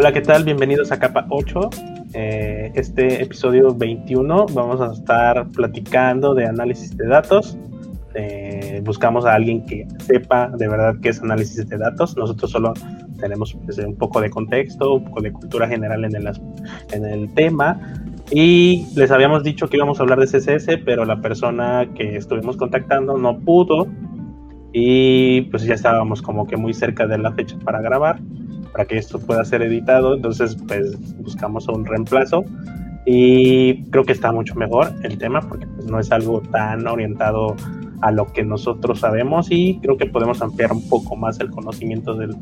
Hola, ¿qué tal? Bienvenidos a Capa 8. Eh, este episodio 21 vamos a estar platicando de análisis de datos. Eh, buscamos a alguien que sepa de verdad qué es análisis de datos. Nosotros solo tenemos pues, un poco de contexto, un poco de cultura general en el, en el tema. Y les habíamos dicho que íbamos a hablar de CSS, pero la persona que estuvimos contactando no pudo. Y pues ya estábamos como que muy cerca de la fecha para grabar, para que esto pueda ser editado. Entonces, pues buscamos un reemplazo. Y creo que está mucho mejor el tema, porque pues, no es algo tan orientado a lo que nosotros sabemos y creo que podemos ampliar un poco más el conocimiento del,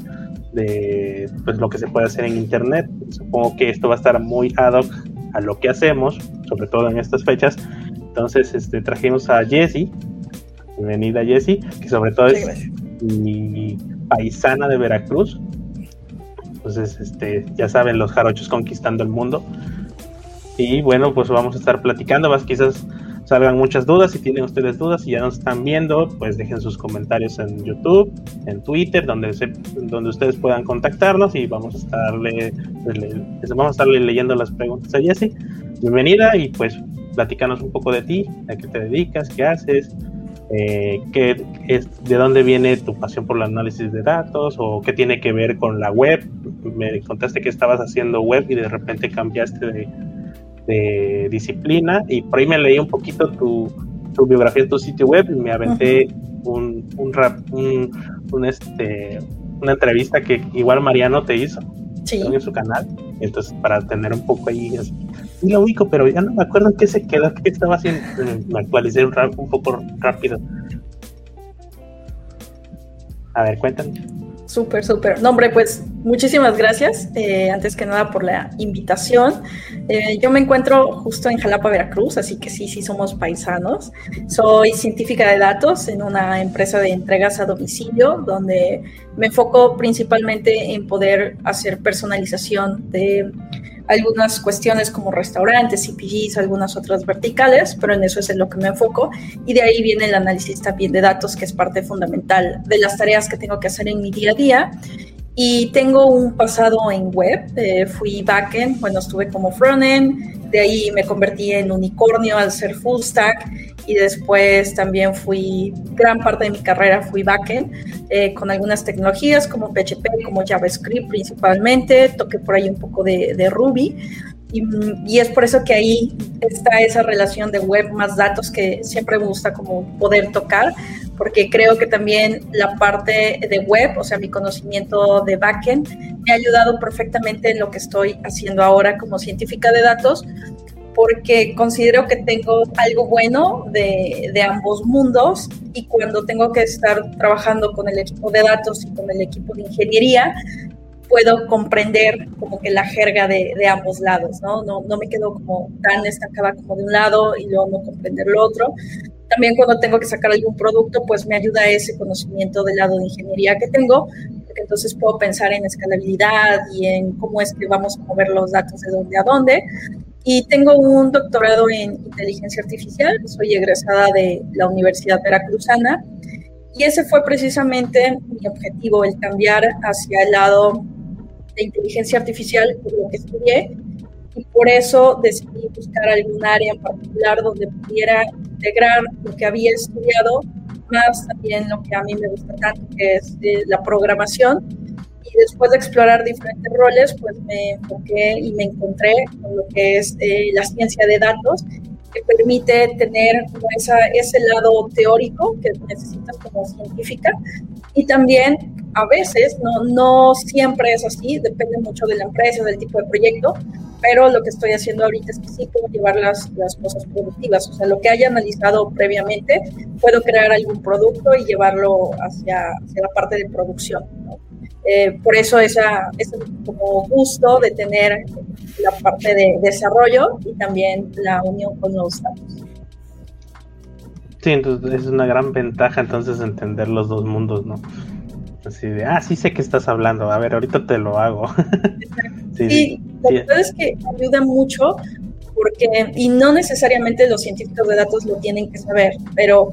de pues, lo que se puede hacer en Internet. Supongo que esto va a estar muy ad hoc a lo que hacemos, sobre todo en estas fechas. Entonces este, trajimos a Jessie, bienvenida Jessie, que sobre todo es mi paisana de Veracruz. Entonces, este, ya saben, los jarochos conquistando el mundo. Y bueno, pues vamos a estar platicando, vas quizás salgan muchas dudas. Si tienen ustedes dudas y ya nos están viendo, pues dejen sus comentarios en YouTube, en Twitter, donde, donde ustedes puedan contactarnos y vamos a estarle, vamos a estarle leyendo las preguntas a Jesse. Bienvenida y pues platícanos un poco de ti, a qué te dedicas, qué haces, eh, qué es, de dónde viene tu pasión por el análisis de datos o qué tiene que ver con la web. Me contaste que estabas haciendo web y de repente cambiaste de, de disciplina y por ahí me leí un poquito tu, tu biografía en tu sitio web y me aventé un, un, rap, un, este, una entrevista que igual Mariano te hizo en su canal. Entonces, para tener un poco ahí, y lo ubico, pero ya no me acuerdo en qué se quedó, qué estaba haciendo. Me actualicé un, un poco rápido. A ver, cuéntame. Súper, súper. No, hombre, pues muchísimas gracias, eh, antes que nada, por la invitación. Eh, yo me encuentro justo en Jalapa, Veracruz, así que sí, sí somos paisanos. Soy científica de datos en una empresa de entregas a domicilio, donde me enfoco principalmente en poder hacer personalización de algunas cuestiones como restaurantes, CPGs, algunas otras verticales, pero en eso es en lo que me enfoco. Y de ahí viene el análisis también de datos, que es parte fundamental de las tareas que tengo que hacer en mi día a día. Y tengo un pasado en web, eh, fui backend, bueno, estuve como frontend, de ahí me convertí en unicornio al ser full stack y después también fui, gran parte de mi carrera fui backend eh, con algunas tecnologías como PHP, como JavaScript principalmente, toqué por ahí un poco de, de Ruby. Y, y, es por eso que ahí está esa relación de web más datos que siempre me gusta como poder tocar, porque creo que también la parte de web, o sea, mi conocimiento de backend, me ha ayudado perfectamente en lo que estoy haciendo ahora como científica de datos, porque considero que tengo algo bueno de, de, ambos mundos y cuando tengo que estar trabajando con el equipo de datos y con el equipo de ingeniería, puedo comprender como que la jerga de, de ambos lados, ¿no? ¿no? No me quedo como tan estancada como de un lado y luego no comprender lo otro. También cuando tengo que sacar algún producto, pues me ayuda ese conocimiento del lado de ingeniería que tengo, porque entonces puedo pensar en escalabilidad y en cómo es que vamos a mover los datos de dónde a dónde. Y tengo un doctorado en inteligencia artificial, soy egresada de la Universidad Veracruzana y ese fue precisamente mi objetivo, el cambiar hacia el lado de inteligencia artificial, por lo que estudié, y por eso decidí buscar algún área en particular donde pudiera integrar lo que había estudiado, más también lo que a mí me gusta tanto, que es eh, la programación, y después de explorar diferentes roles, pues me enfoqué y me encontré con lo que es eh, la ciencia de datos, que permite tener esa, ese lado teórico que necesitas como científica y también a veces, no, no siempre es así, depende mucho de la empresa, del tipo de proyecto, pero lo que estoy haciendo ahorita es que sí puedo llevar las, las cosas productivas, o sea, lo que haya analizado previamente, puedo crear algún producto y llevarlo hacia, hacia la parte de producción. Eh, por eso esa, ese como gusto de tener la parte de desarrollo y también la unión con los datos. Sí, entonces es una gran ventaja entonces entender los dos mundos, ¿no? Así de, ah, sí sé que estás hablando, a ver, ahorita te lo hago. sí, sí, la verdad es que ayuda mucho porque, y no necesariamente los científicos de datos lo tienen que saber, pero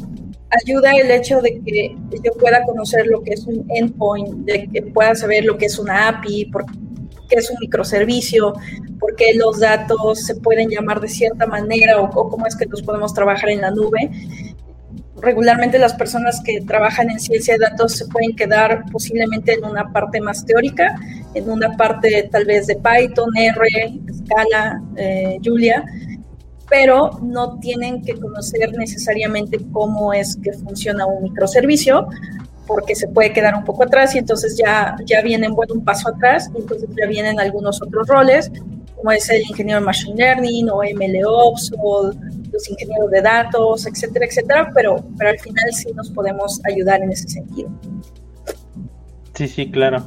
ayuda el hecho de que yo pueda conocer lo que es un endpoint, de que pueda saber lo que es una API, porque qué es un microservicio, por qué los datos se pueden llamar de cierta manera o, cómo es que los podemos trabajar en la nube. Regularmente las personas que trabajan en ciencia de datos se pueden quedar posiblemente en una parte más teórica, en una parte tal vez de Python, R, Scala, eh, Julia, pero no tienen que conocer necesariamente cómo es que funciona un microservicio, porque se puede quedar un poco atrás y entonces ya, ya vienen bueno, un paso atrás y entonces ya vienen algunos otros roles, como es el ingeniero de Machine Learning o MLOps o los ingenieros de datos, etcétera, etcétera, pero, pero al final sí nos podemos ayudar en ese sentido. Sí, sí, claro.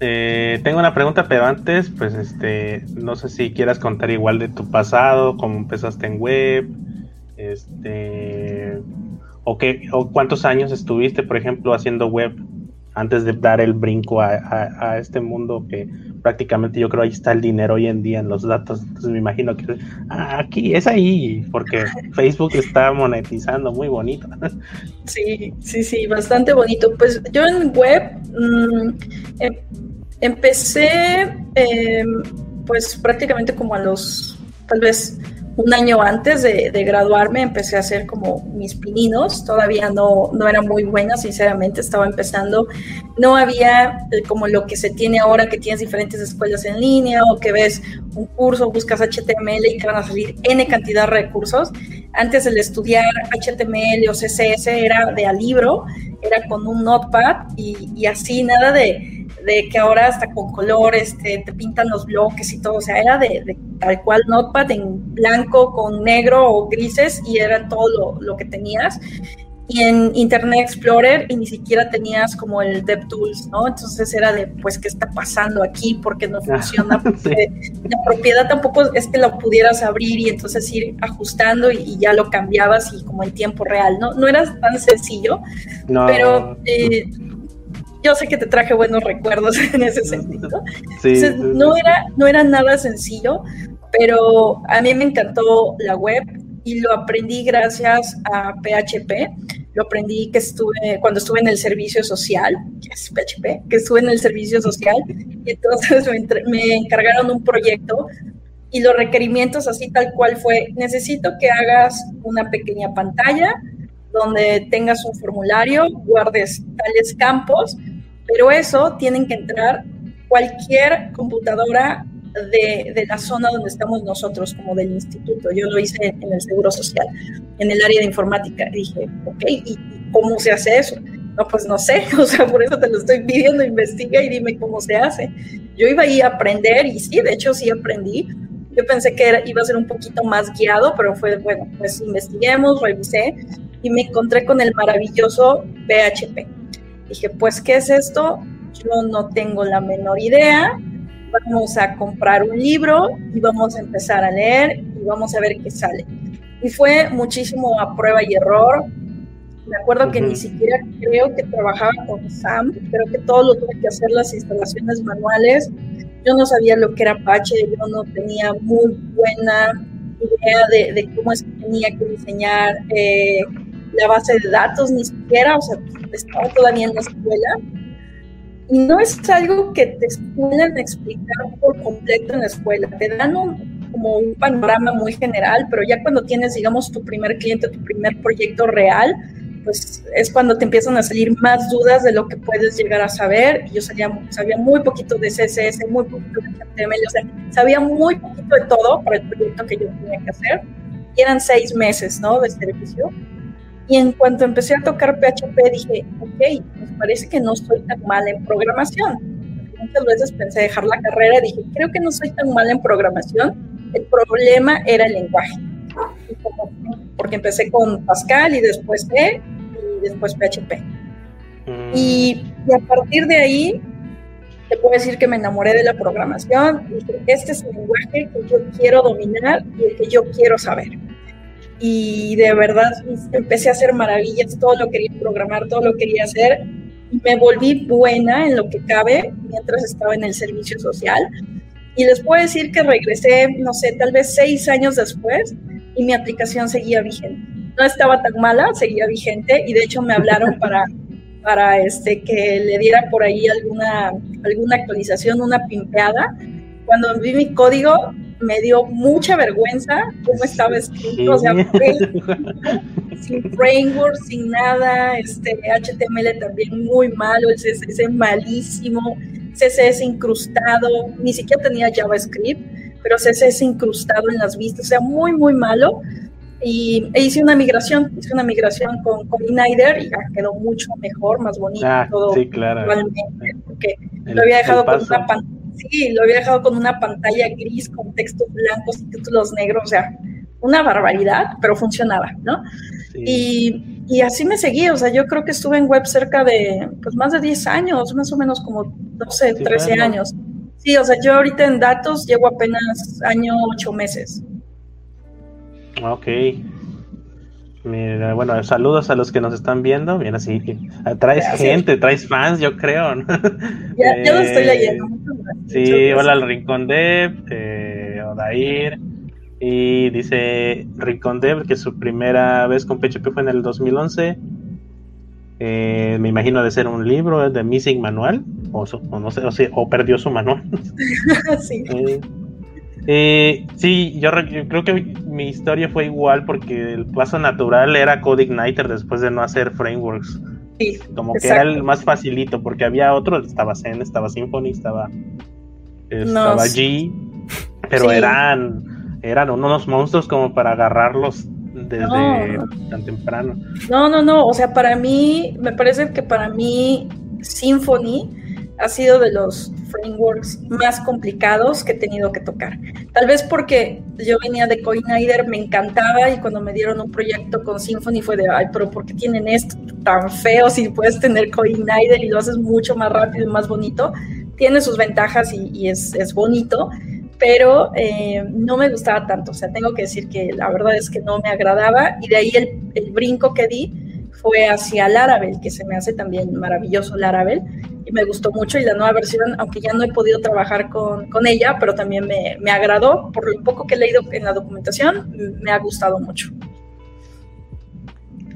Eh, tengo una pregunta, pero antes, pues, este, no sé si quieras contar igual de tu pasado, cómo empezaste en web, este, o qué, o cuántos años estuviste, por ejemplo, haciendo web antes de dar el brinco a, este mundo que prácticamente yo creo ahí está el dinero hoy en día en los datos. Entonces me imagino que ah, aquí es ahí, porque Facebook está monetizando muy bonito. Sí, sí, sí, bastante bonito. Pues yo en web mm, em, empecé em, pues prácticamente como a los tal vez un año antes de, graduarme empecé a hacer como mis pininos, todavía no, no era muy buena, sinceramente, estaba empezando, no había eh, como lo que se tiene ahora, que tienes diferentes escuelas en línea o que ves un curso, buscas HTML y te van a salir N cantidad de recursos. Antes el estudiar HTML o CSS era de a libro, era con un notepad y, y así, nada de de que ahora hasta con colores te, te pintan los bloques y todo, o sea, era de, tal cual Notepad en blanco con negro o grises y era todo lo, lo, que tenías. Y en Internet Explorer y ni siquiera tenías como el DevTools, ¿no? Entonces era de, pues, ¿qué está pasando aquí? Porque no funciona. Porque La propiedad tampoco es que lo pudieras abrir y entonces ir ajustando y, ya lo cambiabas y como en tiempo real, ¿no? No era tan sencillo, no. pero... Eh, yo sé que te traje buenos recuerdos en ese sentido. no, era, no era nada sencillo, pero a mí me encantó la web y lo aprendí gracias a PHP. Lo aprendí que estuve cuando estuve en el servicio social, que es PHP, que estuve en el servicio social y entonces me, me encargaron un proyecto y los requerimientos así tal cual fue, necesito que hagas una pequeña pantalla donde tengas un formulario, guardes tales campos, pero eso tienen que entrar cualquier computadora de, de, la zona donde estamos nosotros, como del instituto. Yo lo hice en el Seguro Social, en el área de informática. dije, ok, ¿y cómo se hace eso? No, pues no sé, o sea, por eso te lo estoy pidiendo, investiga y dime cómo se hace. Yo iba ahí a aprender y sí, de hecho sí aprendí. Yo pensé que iba a ser un poquito más guiado, pero fue, bueno, pues investiguemos, revisé y me encontré con el maravilloso PHP. Dije, pues, ¿qué es esto? Yo no tengo la menor idea. Vamos a comprar un libro y vamos a empezar a leer y vamos a ver qué sale. Y fue muchísimo a prueba y error. Me acuerdo que ni siquiera creo que trabajaba con SAM, creo que todo lo tuve que hacer las instalaciones manuales. Yo no sabía lo que era Apache, yo no tenía muy buena idea de, cómo es que tenía que diseñar eh, la base de datos, ni siquiera, o sea, estaba todavía en la escuela. Y no es algo que te suelen explicar por completo en la escuela. Te dan como un panorama muy general, pero ya cuando tienes, digamos, tu primer cliente, tu primer proyecto real, pues es cuando te empiezan a salir más dudas de lo que puedes llegar a saber. Yo sabía, sabía muy poquito de CSS, muy poquito de HTML, o sea, sabía muy poquito de todo para el proyecto que yo tenía que hacer. Y eran seis meses, ¿no? De servicio. Y en cuanto empecé a tocar PHP, dije, ok, me parece que no estoy tan mal en programación. Muchas veces pensé dejar la carrera, dije, creo que no soy tan mal en programación. El problema era el lenguaje. Porque empecé con Pascal y después C y después PHP. Mm. Y, y, a partir de ahí, te puedo decir que me enamoré de la programación. Dije, este es el lenguaje que yo quiero dominar y el que yo quiero saber y de verdad empecé a hacer maravillas, todo lo quería programar, todo lo quería hacer me volví buena en lo que cabe mientras estaba en el servicio social. Y les puedo decir que regresé, no sé, tal vez seis años después y mi aplicación seguía vigente. No estaba tan mala, seguía vigente y de hecho me hablaron para, para este, que le diera por ahí alguna, alguna actualización, una pimpeada. Cuando vi mi código, me dio mucha vergüenza cómo estaba escrito, o sea, sin framework, sin nada, este HTML también muy malo, el CSS malísimo, CSS incrustado, ni siquiera tenía JavaScript, pero CSS incrustado en las vistas, o sea, muy, muy malo. Y e hice una migración, hice una migración con, con y ya quedó mucho mejor, más bonito ah, todo. Sí, claro. Porque lo había dejado con una pantalla Sí, lo había dejado con una pantalla gris, con textos blancos y títulos negros, o sea, una barbaridad, pero funcionaba, ¿no? Y, y, así me seguí, o sea, yo creo que estuve en web cerca de, pues más de 10 años, más o menos como 12, 13 años. Sí, o sea, yo ahorita en datos llevo apenas año 8 meses. Ok. Mira, bueno, saludos a los que nos están viendo. Mira, sí, traes gente, traes fans, yo creo. Ya, ya lo estoy leyendo. Sí, hola al Rincón Dev, eh, Odair. Y dice Rincón Dev que su primera vez con PHP fue en el 2011. Eh, me imagino de ser un libro de Missing Manual, o, no sé, o, perdió su manual. sí. Eh, sí, yo, creo que mi historia fue igual porque el paso natural era CodeIgniter después de no hacer frameworks. Sí, Como que era el más facilito porque había otro, estaba Zen, estaba Symfony, estaba estaba allí, pero eran, eran unos monstruos como para agarrarlos desde tan temprano. No, no, no, o sea, para mí, me parece que para mí Symfony ha sido de los frameworks más complicados que he tenido que tocar. Tal vez porque yo venía de CoinIder, me encantaba y cuando me dieron un proyecto con Symfony fue de, ay, pero ¿por qué tienen esto tan feo si puedes tener CoinIder y lo haces mucho más rápido y más bonito? tiene sus ventajas y, es, bonito, pero eh, no me gustaba tanto. O sea, tengo que decir que la verdad es que no me agradaba y de ahí el, brinco que di fue hacia Laravel, que se me hace también maravilloso Laravel y me gustó mucho y la nueva versión, aunque ya no he podido trabajar con, ella, pero también me, me, agradó, por lo poco que he leído en la documentación, me ha gustado mucho.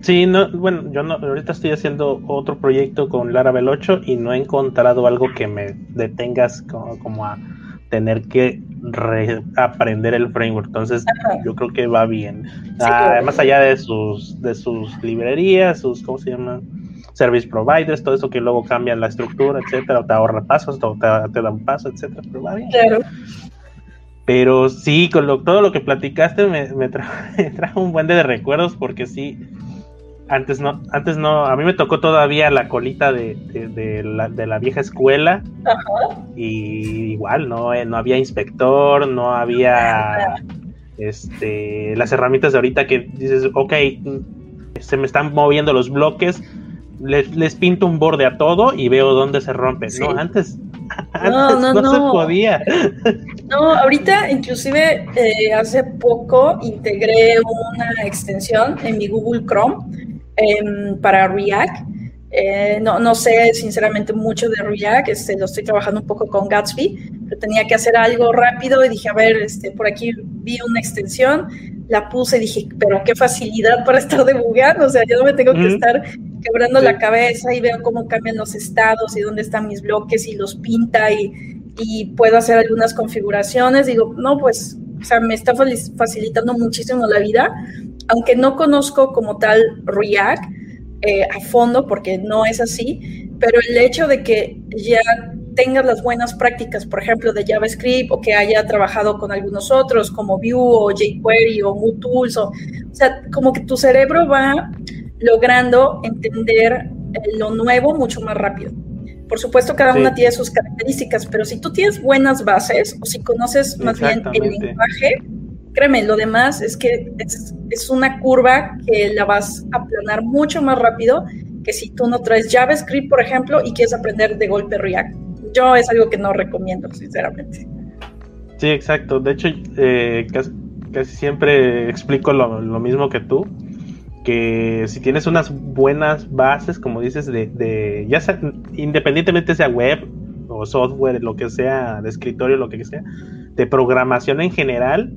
Sí, no, bueno, yo no, ahorita estoy haciendo otro proyecto con Laravel 8 y no he encontrado algo que me detengas como, a tener que aprender el framework. Entonces, yo creo que va bien. Ah, más allá de sus, de sus librerías, sus, ¿cómo se llama? Service providers, todo eso que luego cambian la estructura, etcétera, o te ahorra pasos, o te, dan paso, etcétera, pero va bien. Claro. Pero sí, con todo lo que platicaste me, me, trajo un buen de recuerdos porque sí, antes no, antes no, a mí me tocó todavía la colita de, de, la, de la, vieja escuela. Y igual, ¿no? Eh, no había inspector, no había este las herramientas de ahorita que dices, ok, se me están moviendo los bloques, les, pinto un borde a todo y veo dónde se rompe. No, antes, no, no, no, se podía. No, ahorita inclusive eh, hace poco integré una extensión en mi Google Chrome Em, para React. Eh, no, no, sé sinceramente mucho de React, este, lo estoy trabajando un poco con Gatsby, pero tenía que hacer algo rápido y dije, a ver, este, por aquí vi una extensión, la puse y dije, pero qué facilidad para estar debugando, o sea, yo no me tengo que estar quebrando la cabeza y veo cómo cambian los estados y dónde están mis bloques y los pinta y, y puedo hacer algunas configuraciones. Digo, no, pues, o sea, me está facilitando muchísimo la vida aunque no conozco como tal React eh, a fondo, porque no es así, pero el hecho de que ya tengas las buenas prácticas, por ejemplo, de JavaScript o que haya trabajado con algunos otros como Vue o jQuery o MooTools, o, o sea, como que tu cerebro va logrando entender eh, lo nuevo mucho más rápido. Por supuesto, cada una tiene sus características, pero si tú tienes buenas bases o si conoces más bien el lenguaje, créeme, lo demás es que es, una curva que la vas a aplanar mucho más rápido que si tú no traes JavaScript, por ejemplo, y quieres aprender de golpe React. Yo es algo que no recomiendo, sinceramente. Sí, exacto. De hecho, eh, casi, siempre explico lo, mismo que tú, que si tienes unas buenas bases, como dices, de, de ya sea, independientemente sea web o software, lo que sea, de escritorio, lo que sea, de programación en general,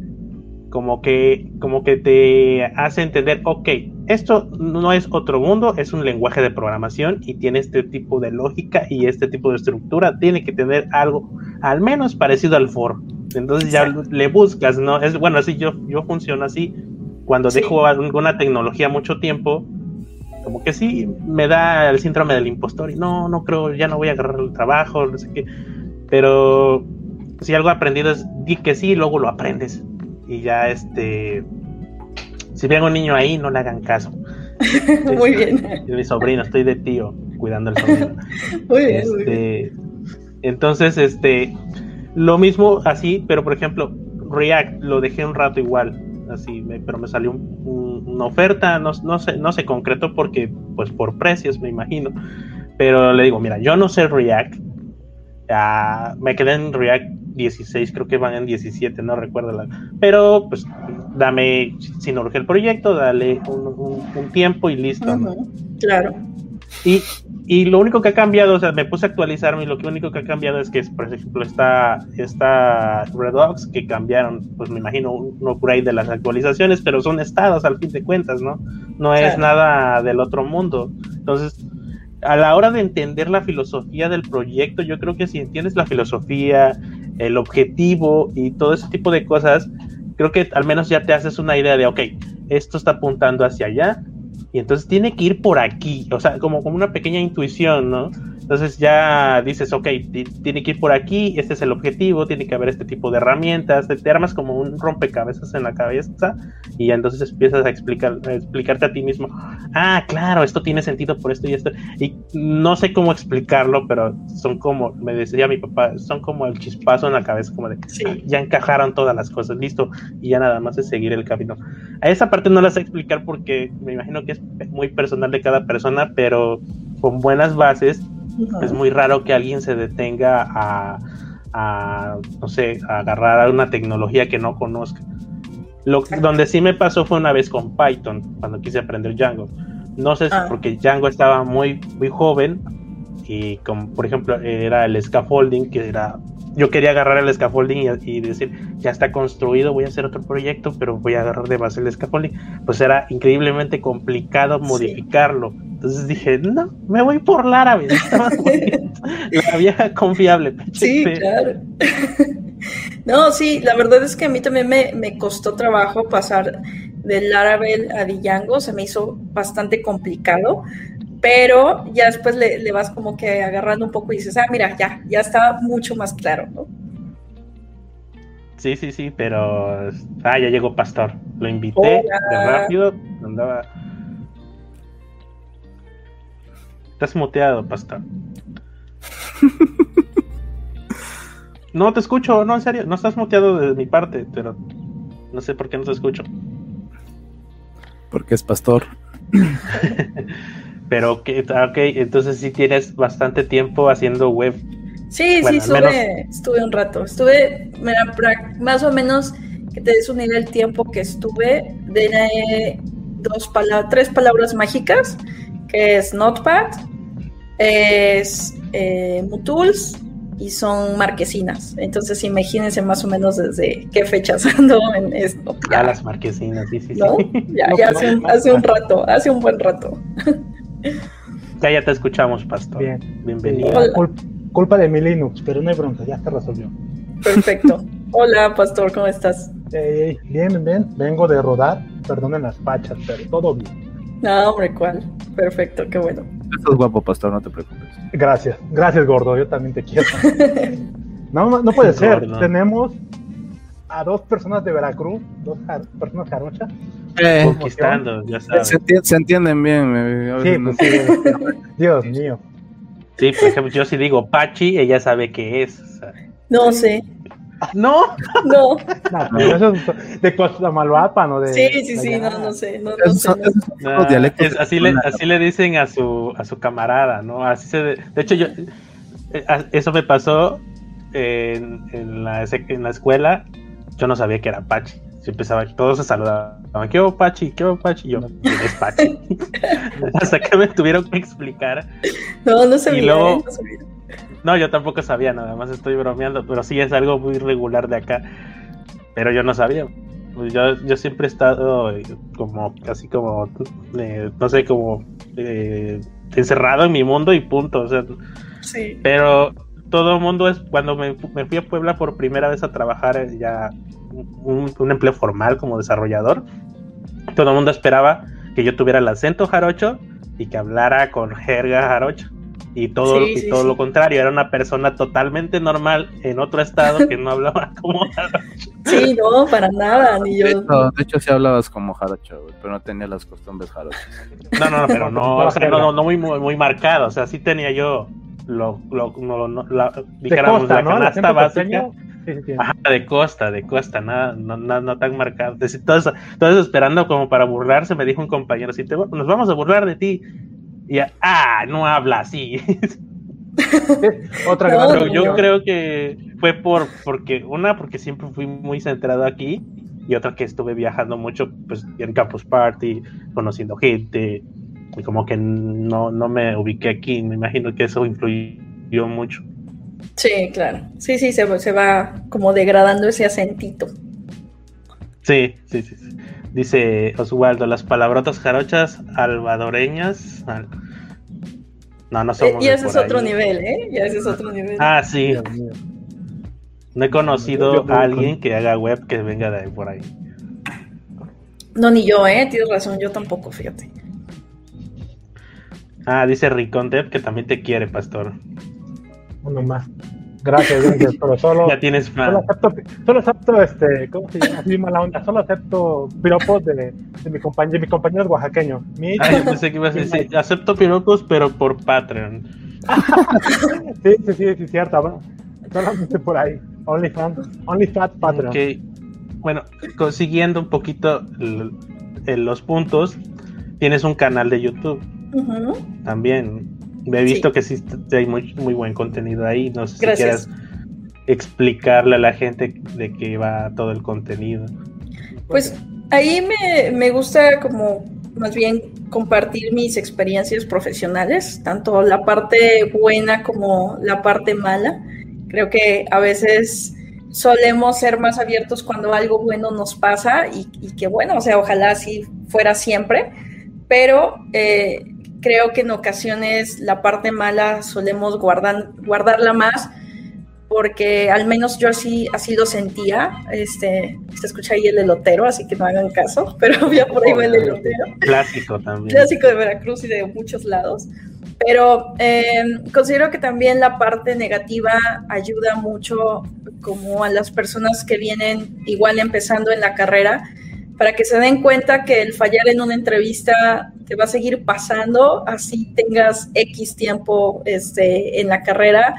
como que, como que te hace entender, ok, esto no es otro mundo, es un lenguaje de programación y tiene este tipo de lógica y este tipo de estructura, tiene que tener algo al menos parecido al for. Entonces ya le buscas, ¿no? Es bueno, así yo, yo funciono así. Cuando dejo alguna tecnología mucho tiempo, como que sí me da el síndrome del impostor y no, no creo, ya no voy a agarrar el trabajo, no sé qué. Pero si algo aprendido es di que sí y luego lo aprendes. Y ya este, si ven un niño ahí, no le hagan caso. muy bien. mi sobrino, estoy de tío cuidando al sobrino. muy bien. Este, entonces, este, lo mismo así, pero por ejemplo, React lo dejé un rato igual, así, pero me salió una oferta, no, no, sé, no se concretó porque, pues por precios, me imagino. Pero le digo, mira, yo no sé React, me quedé en React 16, creo que van en 17, no recuerdo. La, pero pues dame, si no urge el proyecto, dale un, tiempo y listo. Claro. Y, y, lo único que ha cambiado, o sea, me puse a actualizarme y lo único que ha cambiado es que, por ejemplo, está, está Redux, que cambiaron, pues me imagino, un upgrade de las actualizaciones, pero son estados al fin de cuentas, ¿no? No es nada del otro mundo. Entonces, a la hora de entender la filosofía del proyecto, yo creo que si entiendes la filosofía, el objetivo y todo ese tipo de cosas, creo que al menos ya te haces una idea de, ok, esto está apuntando hacia allá y entonces tiene que ir por aquí, o sea, como, como una pequeña intuición, ¿no? Entonces ya dices, ok, tiene que ir por aquí, este es el objetivo, tiene que haber este tipo de herramientas, te, armas como un rompecabezas en la cabeza y entonces empiezas a, explicar, explicarte a ti mismo, ah, claro, esto tiene sentido por esto y esto. Y no sé cómo explicarlo, pero son como, me decía mi papá, son como el chispazo en la cabeza, como de, ah, ya encajaron todas las cosas, listo, y ya nada más es seguir el camino. A esa parte no la sé explicar porque me imagino que es muy personal de cada persona, pero con buenas bases es muy raro que alguien se detenga a, no sé, a agarrar a una tecnología que no conozca. Lo, donde sí me pasó fue una vez con Python, cuando quise aprender Django. No sé si ah. porque Django estaba muy, muy joven y como por ejemplo era el scaffolding, que era yo quería agarrar el scaffolding y, decir, ya está construido, voy a hacer otro proyecto, pero voy a agarrar de base el scaffolding. Pues era increíblemente complicado modificarlo. Entonces dije, no, me voy por Laravel. la vieja confiable. Sí, claro. no, sí, la verdad es que a mí también me, me costó trabajo pasar del Laravel a Django, se me hizo bastante complicado pero ya después le, vas como que agarrando un poco y dices, ah, mira, ya, ya está mucho más claro, ¿no? Sí, sí, sí, pero. Ah, ya llegó Pastor. Lo invité de rápido. Andaba. Estás muteado, Pastor. no te escucho, no, en serio. No estás muteado de mi parte, pero no sé por qué no te escucho. Porque es Pastor. Pero que, ok, entonces sí tienes bastante tiempo haciendo web. Sí, sí, estuve, estuve un rato. Estuve, más o menos, que te des unir el tiempo que estuve, de dos palabras, tres palabras mágicas, que es Notepad, es eh, Mutools y son marquesinas. Entonces imagínense más o menos desde qué fechas ando en esto. Ya, las marquesinas, sí, sí, sí. Ya, ya hace, hace un rato, hace un buen rato. Ya, ya te escuchamos, Pastor. Bien. Bienvenido. culpa de mi Linux, pero no hay bronca, ya se resolvió. Perfecto. Hola, Pastor, ¿cómo estás? bien, bien. Vengo de rodar, perdonen las fachas, pero todo bien. No, hombre, ¿cuál? Perfecto, qué bueno. Estás guapo, Pastor, no te preocupes. Gracias, gracias, gordo, yo también te quiero. no, no puede ser. Tenemos a dos personas de Veracruz, dos personas jarochas, eh, conquistando, ya sabes. Se, entienden bien. Sí, pues Dios mío. Sí, por ejemplo, yo si digo Pachi, ella sabe qué es. No sé. ¿No? No. no, eso es de Costa Malvapa, ¿no? De, sí, sí, sí, no, no sé. No, no sé es, así, le, así le dicen a su, a su camarada, ¿no? Así se de, de hecho, yo, eh, eso me pasó en, en, la, en la escuela. Yo no sabía que era Pachi empezaba, todos se saludaban, ¿qué hubo Pachi? ¿Qué hubo Pachi? Y yo, ¿quién es Pachi? Hasta que me tuvieron que explicar. No, no sabía. Y luego, no, yo tampoco sabía, nada más estoy bromeando, pero sí es algo muy regular de acá. Pero yo no sabía. pues yo, yo siempre he estado eh, como, casi como, eh, no sé, como eh, encerrado en mi mundo y punto. O sea, Sí. pero todo el mundo es, cuando me, me fui a Puebla por primera vez a trabajar eh, ya un, un empleo formal como desarrollador, todo el mundo esperaba que yo tuviera el acento jarocho y que hablara con jerga jarocho. Y todo, Sí, y sí, todo sí. lo contrario, era una persona totalmente normal en otro estado que no hablaba como jarocho. Sí, no, para nada, ni De yo. hecho, de hecho sí hablabas como jarocho, güey, pero no tenía las costumbres jarochas. No, no, no, pero no, o sea, no, no, no muy, muy, muy marcado. O sea, sí tenía yo lo, lo, no, no, la, De dijéramos, costa, la ¿no? Canasta acento básica. costeño, Sí, sí, sí. Ajá, de costa, de costa, nada, no, no, no tan marcado. Entonces, todo eso, todo eso esperando como para burlarse, me dijo un compañero, si te, nos vamos a burlar de ti. Y ya, ah, no habla así. Otra No, gran Pero no, yo creo que fue por, porque, una, porque siempre fui muy centrado aquí, y otra que estuve viajando mucho, pues, en Campus Party, conociendo gente, y como que no, no me ubiqué aquí, me imagino que eso influyó mucho. Sí, claro. Sí, sí, se, se va como degradando ese acentito. Sí, sí, sí. sí. Dice Oswaldo, las palabrotas jarochas albadoreñas. al- No, no Eh, somos y de ese es otro nivel, ¿eh? Ya ese es otro nivel. Ah, sí. No he conocido a alguien que haga web que venga de ahí por ahí. No, ni yo, ¿eh? Tienes razón, yo tampoco, fíjate. Ah, dice Ricon Dev que también te quiere, pastor. Uno más. Gracias, gracias. Pero solo, Ya tienes solo fan. acepto, solo acepto este, ¿cómo se llama? Así mala onda. Solo acepto piropos de, de mi compañero, de mis compañeros oaxaqueños. Mi, Ay, pensé que ibas a decir, acepto piropos, pero por Patreon. sí, sí, sí, sí, cierto. Bueno, solamente por ahí. OnlyFans, OnlyFans Patreon. Ok. Bueno, consiguiendo un poquito los puntos, tienes un canal de YouTube también. He visto que sí hay muy, muy buen contenido ahí. No sé Gracias. si quieras explicarle a la gente de qué va todo el contenido. Pues ahí me, me gusta como más bien compartir mis experiencias profesionales, tanto la parte buena como la parte mala. Creo que a veces solemos ser más abiertos cuando algo bueno nos pasa y, y que bueno, o sea, ojalá así fuera siempre, pero eh, creo que en ocasiones la parte mala solemos guardar, guardarla más porque al menos yo así, así lo sentía. Este, se escucha ahí el elotero, así que no hagan caso, pero ya por ahí va el elotero. Clásico también. Clásico de Veracruz y de muchos lados. Pero eh, considero que también la parte negativa ayuda mucho como a las personas que vienen igual empezando en la carrera, para que se den cuenta que el fallar en una entrevista te va a seguir pasando, así tengas X tiempo este, en la carrera,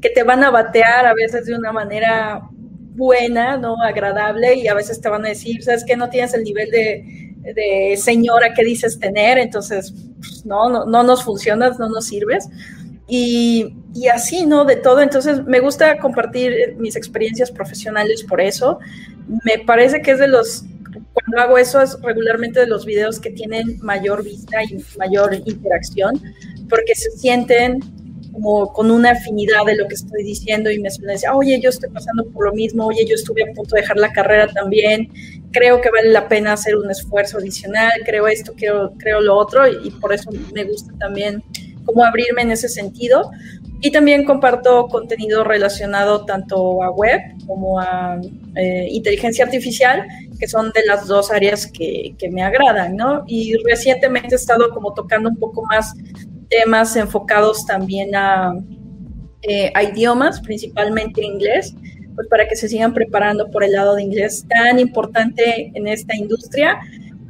que te van a batear a veces de una manera buena, ¿no? Agradable, y a veces te van a decir, ¿sabes qué? No tienes el nivel de, de señora que dices tener, entonces, pues, no, no, no nos funcionas, no nos sirves. Y, y, así, ¿no? De todo. Entonces, me gusta compartir mis experiencias profesionales por eso. Me parece que es de los, cuando hago eso, es regularmente de los videos que tienen mayor vista y mayor interacción, porque se sienten como con una afinidad de lo que estoy diciendo y me suelen decir, oye, yo estoy pasando por lo mismo, oye, yo estuve a punto de dejar la carrera también, creo que vale la pena hacer un esfuerzo adicional, creo esto, creo, creo lo otro y, y por eso me gusta también como abrirme en ese sentido. Y también comparto contenido relacionado tanto a web como a eh, inteligencia artificial, que son de las dos áreas que, que me agradan, ¿no? Y recientemente he estado como tocando un poco más temas enfocados también a, eh, a, idiomas, principalmente inglés, pues para que se sigan preparando por el lado de inglés tan importante en esta industria.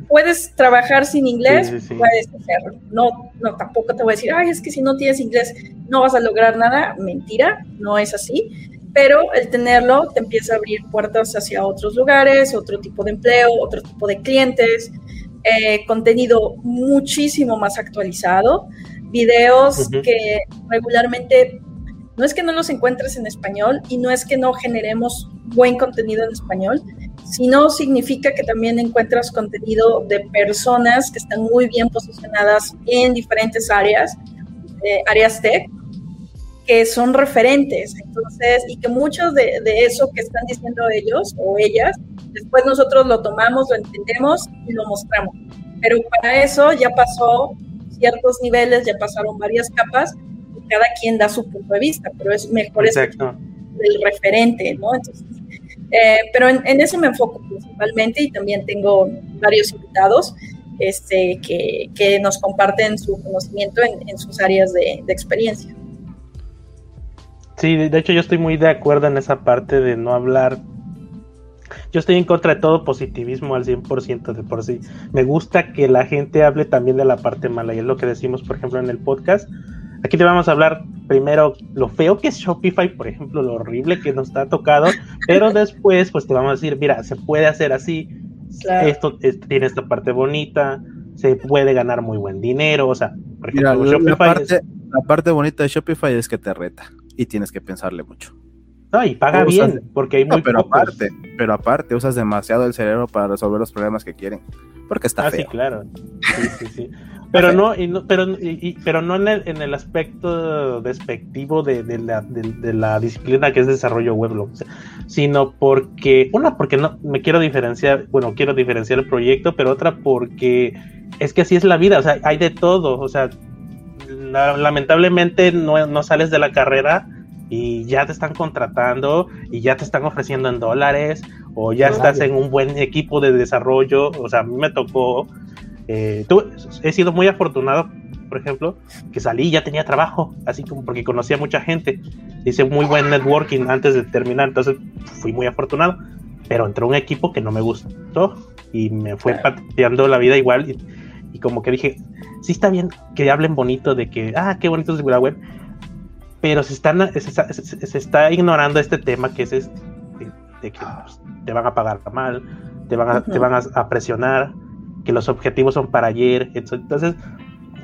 Puedes trabajar sin inglés, Sí, sí, sí. puedes hacerlo. No, no, tampoco te voy a decir, ay, es que si no tienes inglés no vas a lograr nada. Mentira, no es así. Pero el tenerlo te empieza a abrir puertas hacia otros lugares, otro tipo de empleo, otro tipo de clientes, eh, contenido muchísimo más actualizado videos Ujú. que regularmente no es que no los encuentres en español y no es que no generemos buen contenido en español, sino significa que también encuentras contenido de personas que están muy bien posicionadas en diferentes áreas, eh, áreas tech, que son referentes. Entonces, y que muchos de, de eso que están diciendo ellos o ellas Después nosotros lo tomamos, lo entendemos y lo mostramos. Pero para eso ya pasó ciertos niveles, ya pasaron varias capas y cada quien da su punto de vista, pero es mejor Exacto. el referente, ¿no? Entonces, eh, pero en, eso me enfoco principalmente y también tengo varios invitados este, que, que nos comparten su conocimiento en, en sus áreas de, de, experiencia. Sí, de hecho yo estoy muy de acuerdo en esa parte de no hablar. Yo estoy en contra de todo positivismo al 100% de por sí. Me gusta que la gente hable también de la parte mala y es lo que decimos, por ejemplo, en el podcast. Aquí te vamos a hablar primero lo feo que es Shopify, por ejemplo, lo horrible que nos ha tocado, pero después pues te vamos a decir, mira, se puede hacer así, claro. esto, esto, tiene esta parte bonita, se puede ganar muy buen dinero, o sea, por ejemplo, mira, Shopify la, parte, es... la parte bonita de Shopify es que te reta y tienes que pensarle mucho. No, y paga usas, bien, porque hay muy no, pero pocos. aparte, pero aparte usas demasiado el cerebro para resolver los problemas que quieren, porque está ah, feo. sí, claro. Sí, sí, sí. Pero no, y no, pero, y, y, pero no en el, en el aspecto despectivo de, de, la, de, de, la, disciplina que es desarrollo web, sino porque, una, porque no me quiero diferenciar, bueno, quiero diferenciar el proyecto, pero otra porque es que así es la vida, o sea, hay de todo, o sea, la, lamentablemente no, no sales de la carrera y ya te están contratando y ya te están ofreciendo en dólares o ya estás en un buen equipo de desarrollo, o sea, a mí me tocó eh, tú, he sido muy afortunado, por ejemplo, que salí y ya tenía trabajo, así como porque conocía mucha gente, hice muy buen networking antes de terminar, entonces fui muy afortunado, pero entré a un equipo que no me gustó y me fue pateando la vida igual y, y, como que dije, sí está bien que hablen bonito de que, ah, qué bonito es la web, pero se, están, se, se, se está ignorando este tema que es este, de, de que pues, te van a pagar mal, te van a, uh -huh. te van a, a presionar, que los objetivos son para ayer. Entonces,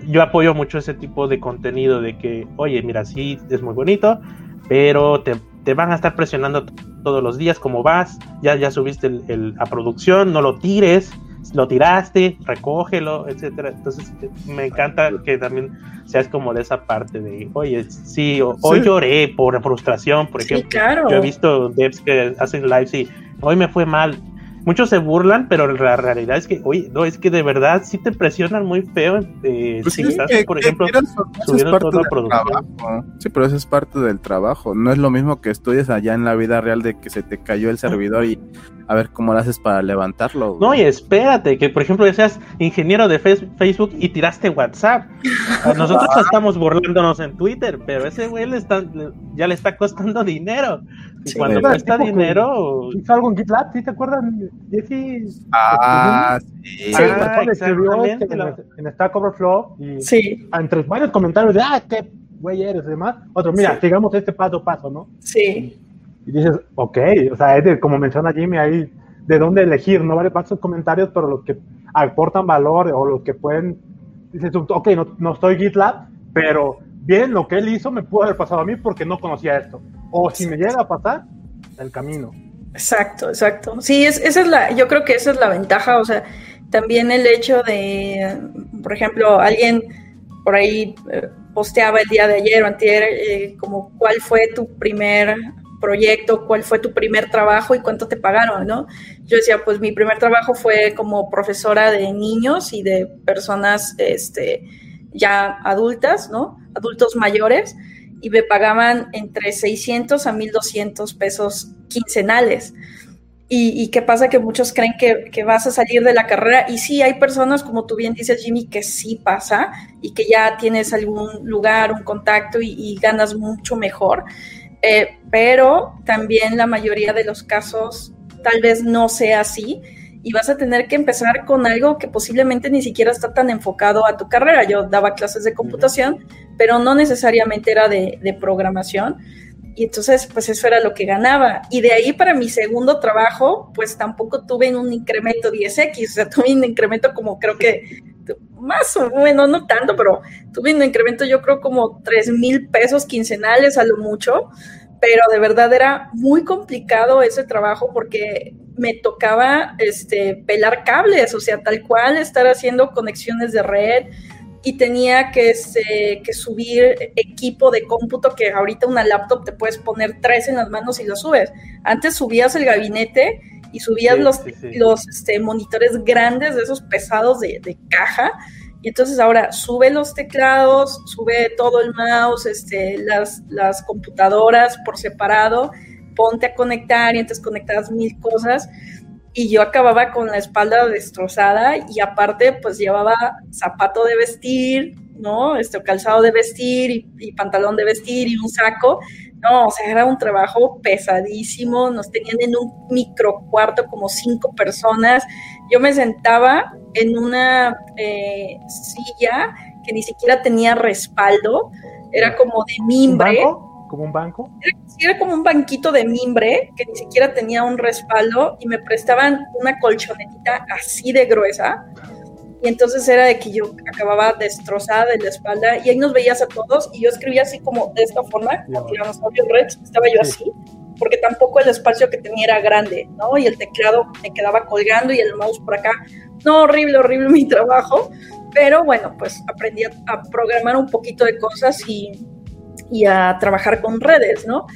yo apoyo mucho ese tipo de contenido de que, oye, mira, sí, es muy bonito, pero te, te van a estar presionando todos los días como vas, ya, ya subiste el, el, a producción, no lo tires, lo tiraste, recógelo, etcétera. Entonces, me encanta que también seas como de esa parte de, oye, sí, o, sí. hoy lloré por frustración, por ejemplo. Sí, claro. Yo he visto devs que hacen lives y hoy me fue mal, muchos se burlan, pero la realidad es que, oye, no, es que de verdad sí te presionan muy feo. Eh, pues si sí, estás, que, por que ejemplo, subiendo toda la producción. Trabajo. Sí, pero eso es parte del trabajo. No es lo mismo que estudies allá en la vida real de que se te cayó el servidor y a ver cómo lo haces para levantarlo. No, y espérate, que por ejemplo seas ingeniero de Facebook y tiraste WhatsApp. Nosotros estamos burlándonos en Twitter, pero ese güey le está, ya le está costando dinero. Y sí, cuando cuesta dinero. Hizo algo en GitLab, ¿sí te acuerdas? Jesse. Ah, sí. Ah, escribió en, en Stack Overflow. Y sí. Entre varios comentarios de, ah, qué güey eres y demás. Otro, mira, sí. sigamos este paso a paso, ¿no? Sí. Y dices, ok, o sea, es de, como menciona Jimmy, hay de dónde elegir, no vale para sus comentarios, pero los que aportan valor o los que pueden, dices, ok, no, no estoy GitLab, pero bien, lo que él hizo me pudo haber pasado a mí porque no conocía esto. O si me llega a pasar, el camino. Exacto, exacto. Sí, es, esa es la, yo creo que esa es la ventaja, o sea, también el hecho de, por ejemplo, alguien por ahí eh, posteaba el día de ayer o antier, eh, como cuál fue tu primer proyecto, cuál fue tu primer trabajo y cuánto te pagaron, ¿no? Yo decía, pues mi primer trabajo fue como profesora de niños y de personas este, ya adultas, ¿no? Adultos mayores, y me pagaban entre 600 a 1200 pesos quincenales. Y, qué pasa que muchos creen que, vas a salir de la carrera y sí hay personas, como tú bien dices, Jimmy, que sí pasa y que ya tienes algún lugar, un contacto y, y ganas mucho mejor. Eh, pero también la mayoría de los casos tal vez no sea así y vas a tener que empezar con algo que posiblemente ni siquiera está tan enfocado a tu carrera. Yo daba clases de computación, pero no necesariamente era de, programación. Y entonces, pues eso era lo que ganaba. Y de ahí para mi segundo trabajo, pues tampoco tuve un incremento 10X, o sea, tuve un incremento como creo que más o menos, no tanto, pero tuve un incremento yo creo como 3 mil pesos quincenales a lo mucho, pero de verdad era muy complicado ese trabajo porque me tocaba este, pelar cables, o sea, tal cual estar haciendo conexiones de red y tenía que, que subir equipo de cómputo que ahorita una laptop te puedes poner tres en las manos y lo subes. Antes subías el gabinete y subías los, los este, monitores grandes de esos pesados de, de, caja. Y entonces ahora sube los teclados, sube todo el mouse, este, las, las computadoras por separado, ponte a conectar y entonces conectabas mil cosas y yo acababa con la espalda destrozada y aparte pues llevaba zapato de vestir, ¿no? Este calzado de vestir y, pantalón de vestir y un saco. No, o sea, era un trabajo pesadísimo, nos tenían en un micro cuarto como cinco personas. Yo me sentaba en una eh, silla que ni siquiera tenía respaldo, era como de mimbre como un banco. Era, como un banquito de mimbre que ni siquiera tenía un respaldo y me prestaban una colchonetita así de gruesa. Y entonces era de que yo acababa destrozada de la espalda y ahí nos veías a todos y yo escribía así como de esta forma, como estaba yo así, porque tampoco el espacio que tenía era grande, ¿no? Y el teclado me quedaba colgando y el mouse por acá. No, horrible, horrible mi trabajo, pero bueno, pues aprendí a programar un poquito de cosas y y a trabajar con redes, ¿no?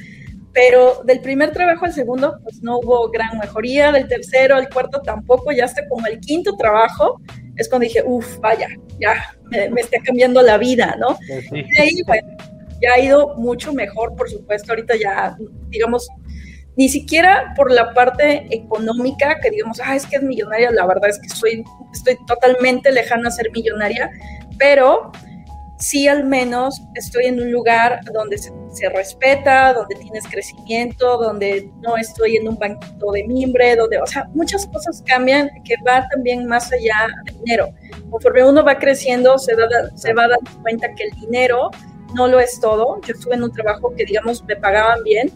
Pero del primer trabajo al segundo, pues no hubo gran mejoría, del tercero al cuarto tampoco, ya hasta como el quinto trabajo, es cuando dije, uff, vaya, ya me, está cambiando la vida, ¿no? Pues y ahí, bueno, ya ha ido mucho mejor, por supuesto, ahorita ya, digamos, ni siquiera por la parte económica, que digamos, ah, es que es millonaria, la verdad es que soy, estoy totalmente lejana a ser millonaria, pero sí al menos estoy en un lugar donde se, respeta, donde tienes crecimiento, donde no estoy en un banquito de mimbre, donde, o sea, muchas cosas cambian que va también más allá del dinero. Conforme uno va creciendo, se, da, se va dando cuenta que el dinero no lo es todo. Yo estuve en un trabajo que, digamos, me pagaban bien,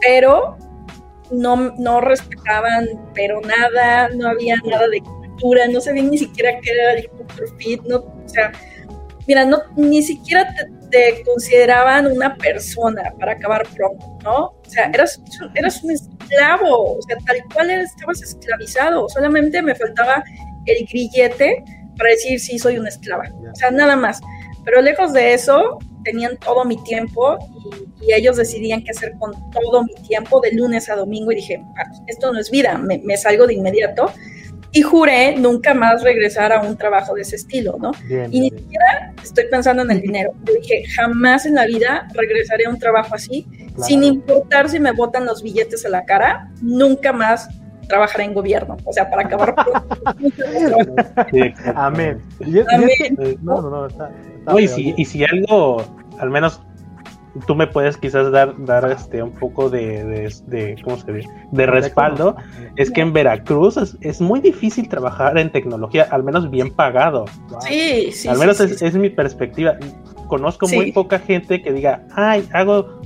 pero no, no respetaban, pero nada, no había nada de cultura, no sabían ni siquiera qué era el culture fit, no, o sea, mira, no, ni siquiera te, consideraban una persona para acabar pronto, ¿no? O sea, eras, eras un esclavo, o sea, tal cual estabas esclavizado, solamente me faltaba el grillete para decir sí, soy una esclava, o sea, nada más. Pero lejos de eso, tenían todo mi tiempo y, ellos decidían qué hacer con todo mi tiempo de lunes a domingo y dije, ah, esto no es vida, me, me salgo de inmediato y juré nunca más regresar a un trabajo de ese estilo, ¿no? y ni siquiera estoy pensando en el dinero. Yo dije, jamás en la vida regresaré a un trabajo así, sin importar si me botan los billetes a la cara, nunca más trabajaré en gobierno, o sea, para acabar Amén. Amén. no, no, no, está, y, si, y si algo, al menos tú me puedes quizás dar, dar este un poco de, de, ¿cómo se dice? de respaldo, es que en Veracruz es, muy difícil trabajar en tecnología, al menos bien pagado. Sí, sí. Al menos es, mi perspectiva. Conozco muy poca gente que diga, ay, hago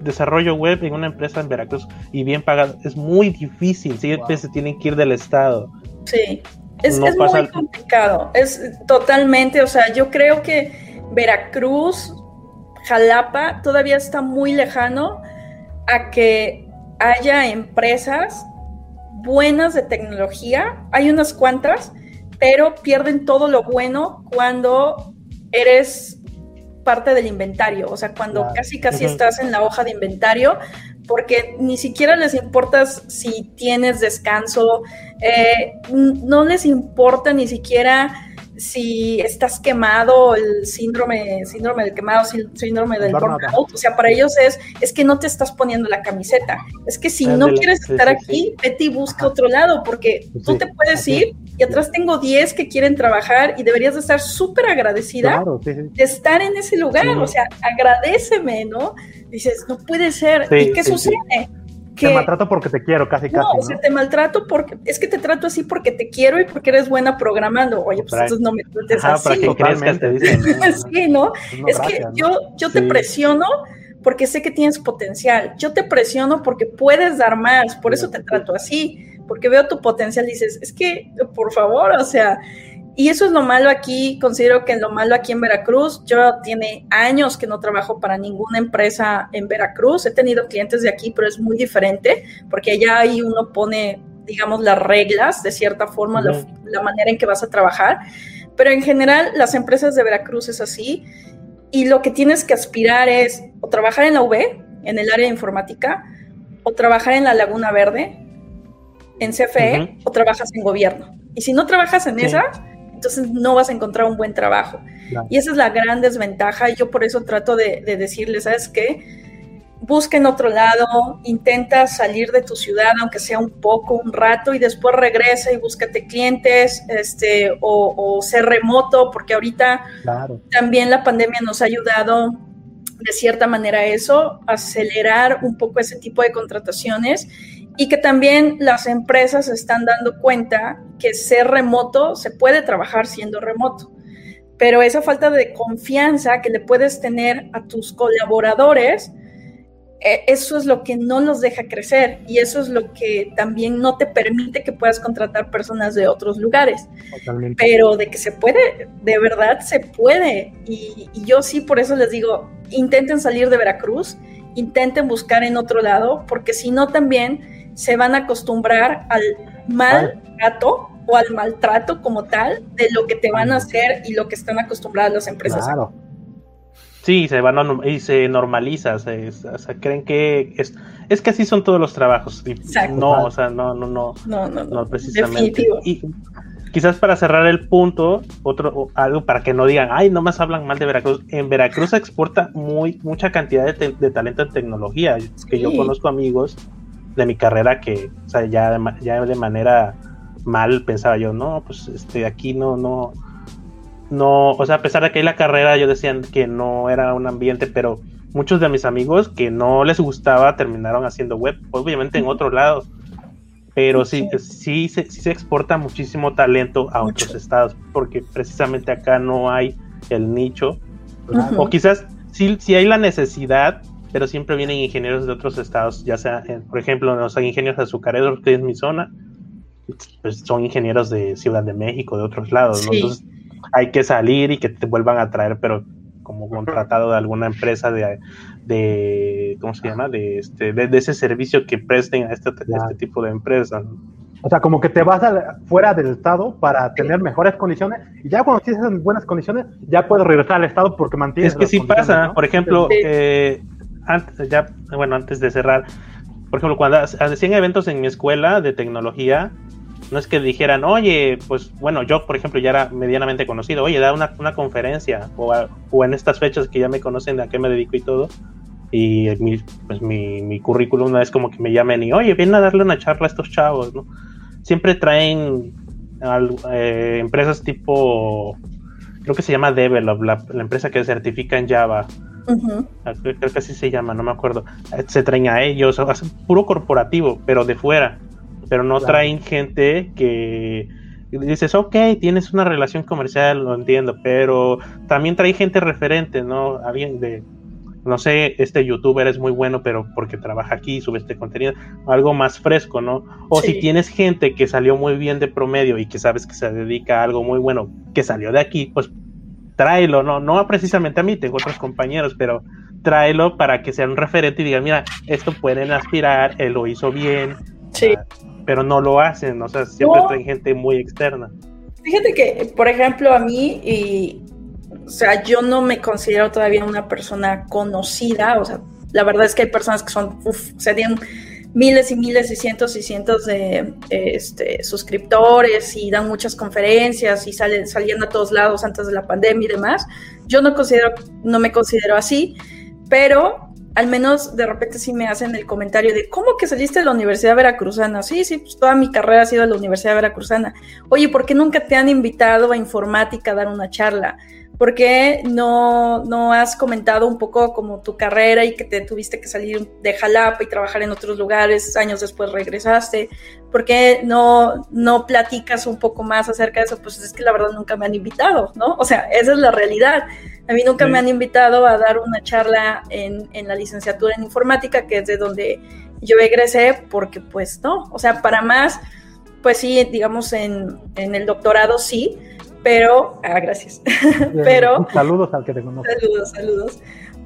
desarrollo web en una empresa en Veracruz y bien pagado. Es muy difícil, siempre se tienen que ir del estado. Sí, es, es muy complicado. Es totalmente, o sea, yo creo que Veracruz Jalapa todavía está muy lejano a que haya empresas buenas de tecnología. Hay unas cuantas, pero pierden todo lo bueno cuando eres parte del inventario, o sea, cuando casi casi estás en la hoja de inventario, porque ni siquiera les importa si tienes descanso, eh, no les importa ni siquiera si estás quemado, el síndrome, síndrome del quemado, síndrome del burnout, o sea, para ellos es, es que no te estás poniendo la camiseta, es que si no quieres estar aquí, vete y busca otro lado, porque tú te puedes ir y atrás tengo 10 que quieren trabajar y deberías de estar súper agradecida de estar en ese lugar, o sea, agradeceme, ¿no? Dices, no puede ser, ¿y qué sucede? Te maltrato porque te quiero, casi, casi. No, o sea, te maltrato porque es que te trato así porque te quiero y porque eres buena programando. Oye, pues entonces no me trates así. Para que crezcas, te dicen. sí, ¿no? Pues es que yo, yo te presiono porque sé que tienes potencial. Yo te presiono porque puedes dar más, por eso te trato así, porque veo tu potencial. Dices, es que, por favor, o sea, y eso es lo malo aquí, considero que lo malo aquí en Veracruz, yo tiene años que no trabajo para ninguna empresa en Veracruz, he tenido clientes de aquí, pero es muy diferente, porque allá ahí uno pone, digamos, las reglas, de cierta forma, la, manera en que vas a trabajar, pero en general las empresas de Veracruz es así, y lo que tienes que aspirar es o trabajar en la UV, en el área de informática, o trabajar en la Laguna Verde, en CFE o trabajas en gobierno. Y si no trabajas en esa, entonces no vas a encontrar un buen trabajo. Y esa es la gran desventaja. Yo por eso trato de, de decirles, ¿sabes qué? busca en otro lado, intenta salir de tu ciudad, aunque sea un poco, un rato, y después regresa y búscate clientes, este, o, ser remoto, porque ahorita también la pandemia nos ha ayudado de cierta manera a eso, acelerar un poco ese tipo de contrataciones y que también las empresas están dando cuenta que ser remoto se puede trabajar siendo remoto. Pero esa falta de confianza que le puedes tener a tus colaboradores, eh, eso es lo que no los deja crecer y eso es lo que también no te permite que puedas contratar personas de otros lugares. Pero de que se puede, de verdad se puede. Y, yo sí, por eso les digo, intenten salir de Veracruz, intenten buscar en otro lado, porque si no también se van a acostumbrar al mal trato o al maltrato como tal de lo que te van a hacer y lo que están acostumbradas las empresas. Claro. Sí, se van y se normaliza, o sea, creen que es, es que así son todos los trabajos. No, o sea, no, no, no, no, no, no precisamente. Y quizás para cerrar el punto, otro algo para que no digan, ay, no más hablan mal de Veracruz. En Veracruz se exporta muy mucha cantidad de, talento en tecnología. que yo conozco amigos de mi carrera que, o sea, ya de, ya de manera mal pensaba yo, no, pues este aquí no, no no, o sea, a pesar de que hay la carrera, yo decían que no era un ambiente, pero muchos de mis amigos que no les gustaba terminaron haciendo web, obviamente en otros lados. Pero sí, sí, sí, se, exporta muchísimo talento a otros estados, porque precisamente acá no hay el nicho. O quizás sí, sí hay la necesidad, pero siempre vienen ingenieros de otros estados, ya sea, por ejemplo, los ingenieros azucareros, que es mi zona, pues son ingenieros de Ciudad de México, de otros lados, ¿no? Entonces, hay que salir y que te vuelvan a traer, pero como contratado de alguna empresa de, de ¿cómo se llama? De, este, de, ese servicio que presten a este, este tipo de empresas. O sea, como que te vas fuera del estado para tener mejores condiciones y ya cuando tienes buenas condiciones ya puedes regresar al estado porque mantienes. Es que sí pasa, por ejemplo, eh, antes, ya, bueno, antes de cerrar, por ejemplo, cuando hacían eventos en mi escuela de tecnología, no es que dijeran, oye, pues bueno, yo por ejemplo ya era medianamente conocido, oye, da una, una conferencia o, o, en estas fechas que ya me conocen a qué me dedico y todo. Y mi, pues mi, mi currículum no es como que me llamen y, oye, ven a darle una charla a estos chavos, ¿no? Siempre traen eh, empresas tipo, creo que se llama Develop, la empresa que certifica en Java. Creo que así se llama, no me acuerdo. Se traen a ellos, hacen puro corporativo, pero de fuera pero no traen gente que dices, ok, tienes una relación comercial, lo entiendo, pero también trae gente referente, ¿no? Alguien de, no sé, este youtuber es muy bueno, pero porque trabaja aquí, sube este contenido, algo más fresco, ¿no? O si tienes gente que salió muy bien de promedio y que sabes que se dedica a algo muy bueno, que salió de aquí, pues tráelo, ¿no? No precisamente a mí, tengo otros compañeros, pero tráelo para que sea un referente y digan, mira, esto pueden aspirar, él lo hizo bien. Sí. Ah, pero no lo hacen, o sea, siempre traen gente muy externa. Fíjate que, por ejemplo, a mí, y, o sea, yo no me considero todavía una persona conocida, o sea, la verdad es que hay personas que son, uff, serían miles y miles y cientos y cientos de este, suscriptores y dan muchas conferencias y salen saliendo a todos lados antes de la pandemia y demás. Yo no considero, no me considero así, pero al menos de repente sí me hacen el comentario de, ¿cómo que saliste de la Universidad Veracruzana? Sí, sí, pues toda mi carrera ha sido de la Universidad Veracruzana. Oye, ¿por qué nunca te han invitado a informática a dar una charla? ¿Por qué no, no has comentado un poco como tu carrera y que te tuviste que salir de Jalapa y trabajar en otros lugares, años después regresaste? ¿Por qué no, no platicas un poco más acerca de eso? Pues es que la verdad nunca me han invitado, ¿no? O sea, esa es la realidad. A mí nunca me han invitado a dar una charla en, en la licenciatura en informática, que es de donde yo egresé, porque pues no, o sea, para más, pues sí, digamos en, en el doctorado sí, pero, ah, gracias. pero. Saludos al que te conozco. Saludos, saludos.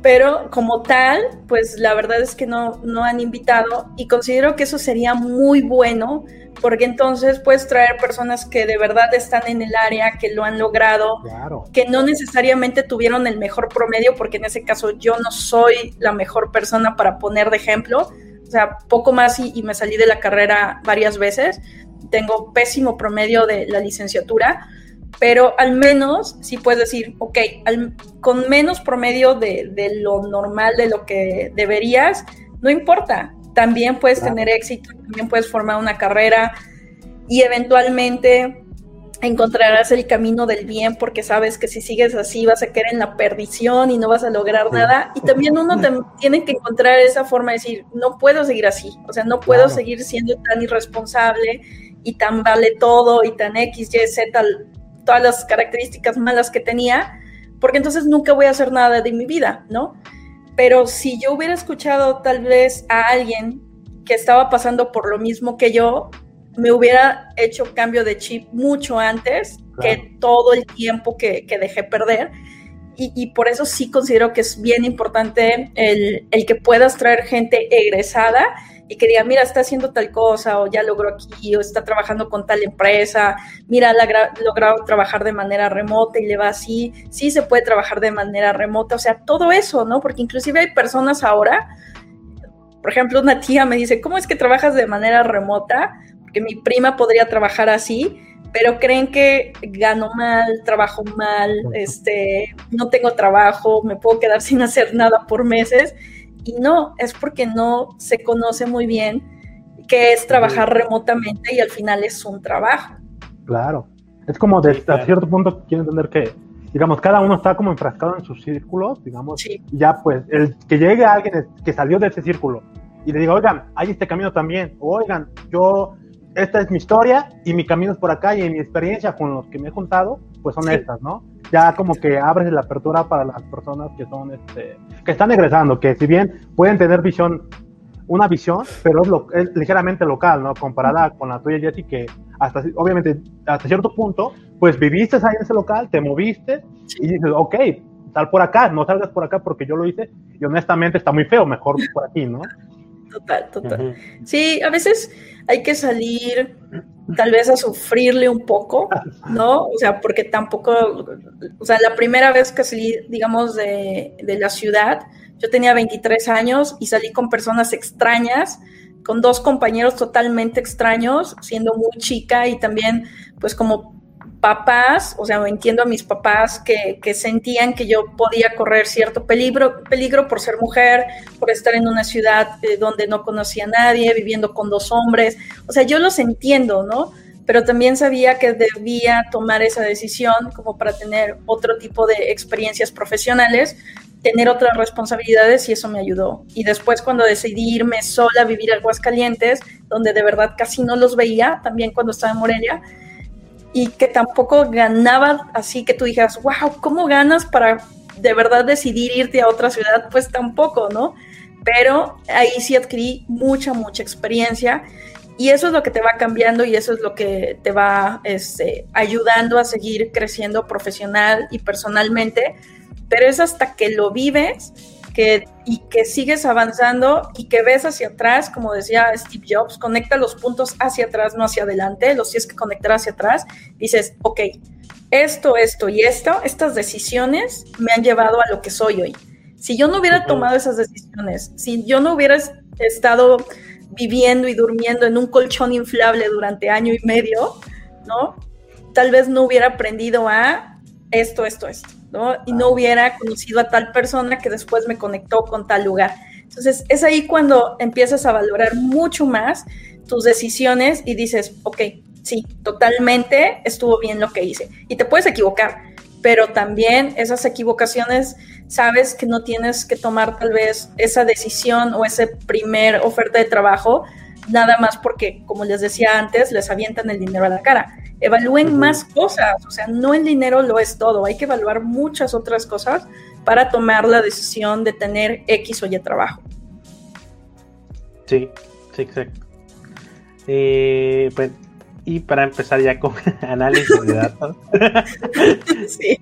Pero como tal, pues la verdad es que no, no han invitado y considero que eso sería muy bueno porque entonces puedes traer personas que de verdad están en el área, que lo han logrado, que no necesariamente tuvieron el mejor promedio, porque en ese caso yo no soy la mejor persona para poner de ejemplo, sea, poco más y, y me salí de la carrera varias veces. Tengo pésimo promedio de la licenciatura, pero al menos si puedes decir, ok, con menos promedio de, de, lo normal, de lo que deberías, no importa, también puedes tener éxito, también puedes formar una carrera y eventualmente encontrarás el camino del bien porque sabes que si sigues así vas a caer en la perdición y no vas a lograr nada. Y también uno tiene que encontrar esa forma de decir, no puedo seguir así, o sea, no puedo seguir siendo tan irresponsable y tan vale todo y tan X, Y, Z, todas las características malas que tenía, porque entonces nunca voy a hacer nada de mi vida, ¿no? Pero si yo hubiera escuchado tal vez a alguien que estaba pasando por lo mismo que yo, me hubiera hecho cambio de chip mucho antes que todo el tiempo que, que dejé perder. Y, y, por eso sí considero que es bien importante el, el que puedas traer gente egresada y que diga, mira, está haciendo tal cosa, o ya logró aquí, o está trabajando con tal empresa, mira, ha logrado trabajar de manera remota y le va así, sí se puede trabajar de manera remota, o sea, todo eso, ¿no? Porque inclusive hay personas ahora, por ejemplo, una tía me dice, ¿cómo es que trabajas de manera remota? Porque mi prima podría trabajar así, pero creen que gano mal, trabajo mal, este, no tengo trabajo, me puedo quedar sin hacer nada por meses. Y no, es porque no se conoce muy bien qué es trabajar remotamente y al final es un trabajo. Claro. Es como de, a cierto punto quiero entender que, digamos, cada uno está como enfrascado en sus círculos, digamos, y ya pues, el que llegue a alguien que salió de ese círculo y le diga, oigan, hay este camino también, oigan, yo, esta es mi historia y mi camino es por acá y mi experiencia con los que me he juntado, pues son estas, ¿no? Ya como que abres la apertura para las personas que son, este, que están egresando, que si bien pueden tener visión, una visión, pero es, lo, es ligeramente local, ¿no? Comparada con la tuya, Jessy, que hasta, obviamente, hasta cierto punto, pues viviste ahí en ese local, te moviste y dices, ok, sal por acá, no salgas por acá porque yo lo hice y honestamente está muy feo, mejor por aquí, ¿no? Total, total. Sí, a veces hay que salir tal vez a sufrirle un poco, ¿no? O sea, porque tampoco, o sea, la primera vez que salí, digamos, de, de la ciudad, yo tenía 23 años y salí con personas extrañas, con dos compañeros totalmente extraños, siendo muy chica y también, pues como papás, o sea, entiendo a mis papás que, que, sentían que yo podía correr cierto peligro, peligro por ser mujer, por estar en una ciudad eh, donde no conocía a nadie, viviendo con dos hombres. O sea, yo los entiendo, ¿no? Pero también sabía que debía tomar esa decisión como para tener otro tipo de experiencias profesionales, tener otras responsabilidades y eso me ayudó. Y después cuando decidí irme sola a vivir a Aguascalientes, donde de verdad casi no los veía, también cuando estaba en Morelia, y que tampoco ganaba así que tú dijeras, wow, ¿cómo ganas para de verdad decidir irte a otra ciudad? Pues tampoco, ¿no? Pero ahí sí adquirí mucha, mucha experiencia y eso es lo que te va cambiando y eso es lo que te va este, ayudando a seguir creciendo profesional y personalmente, pero es hasta que lo vives que, y que sigues avanzando y que ves hacia atrás, como decía Steve Jobs, conecta los puntos hacia atrás, no hacia adelante, los tienes que conectar hacia atrás, dices, ok, esto, esto y esto, estas decisiones me han llevado a lo que soy hoy. Si yo no hubiera tomado esas decisiones, si yo no hubiera estado viviendo y durmiendo en un colchón inflable durante año y medio, ¿no? Tal vez no hubiera aprendido a esto, esto, esto. Y no hubiera conocido a tal persona que después me conectó con tal lugar. Entonces, es ahí cuando empiezas a valorar mucho más tus decisiones y dices, ok, sí, totalmente estuvo bien lo que hice. Y te puedes equivocar, pero también esas equivocaciones, sabes que no tienes que tomar tal vez esa decisión o ese primer oferta de trabajo, nada más porque, como les decía antes, les avientan el dinero a la cara evalúen más cosas, o sea, no el dinero lo es todo, hay que evaluar muchas otras cosas para tomar la decisión de tener X o Y trabajo. Sí, sí, exacto. Eh, pues, y para empezar ya con análisis de datos. sí.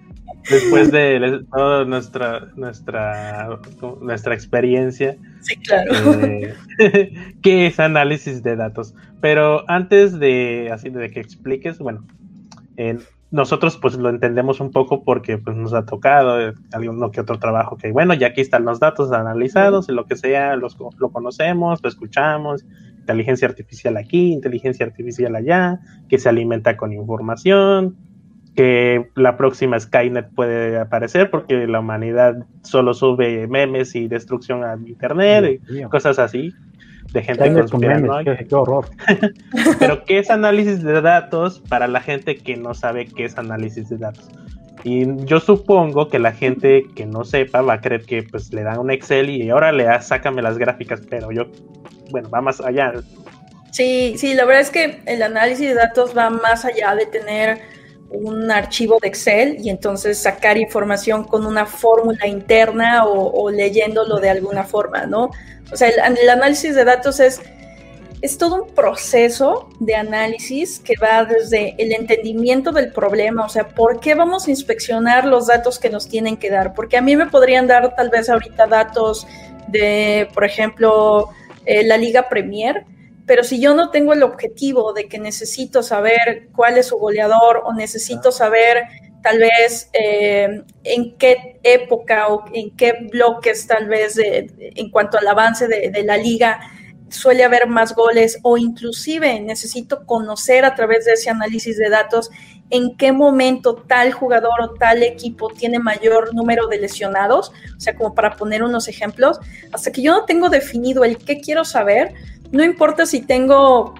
Después de toda nuestra, nuestra, nuestra experiencia. Sí, claro. Eh, ¿Qué es análisis de datos? Pero antes de, así, de que expliques, bueno, nosotros pues lo entendemos un poco porque pues nos ha tocado eh, alguno que otro trabajo que bueno, ya aquí están los datos analizados y lo que sea, los, lo conocemos, lo escuchamos, inteligencia artificial aquí, inteligencia artificial allá, que se alimenta con información, que la próxima Skynet puede aparecer porque la humanidad solo sube memes y destrucción a internet y cosas así de gente conspiranoica. Qué, qué horror. Pero ¿qué es análisis de datos para la gente que no sabe qué es análisis de datos? Y yo supongo que la gente que no sepa va a creer que pues le dan un Excel y ahora le da, sácame las gráficas, pero yo, bueno, va más allá. Sí, sí, la verdad es que el análisis de datos va más allá de tener un archivo de Excel y entonces sacar información con una fórmula interna o, leyéndolo de alguna forma, ¿no? O sea, el, análisis de datos es, es todo un proceso de análisis que va desde el entendimiento del problema, o sea, ¿por qué vamos a inspeccionar los datos que nos tienen que dar? Porque a mí me podrían dar tal vez ahorita datos de, por ejemplo, eh, la Liga Premier, pero si yo no tengo el objetivo de que necesito saber cuál es su goleador o necesito saber tal vez eh, en qué época o en qué bloques tal vez en cuanto al avance de, la liga suele haber más goles o inclusive necesito conocer a través de ese análisis de datos en qué momento tal jugador o tal equipo tiene mayor número de lesionados, o sea, como para poner unos ejemplos, hasta que yo no tengo definido el qué quiero saber, no importa si tengo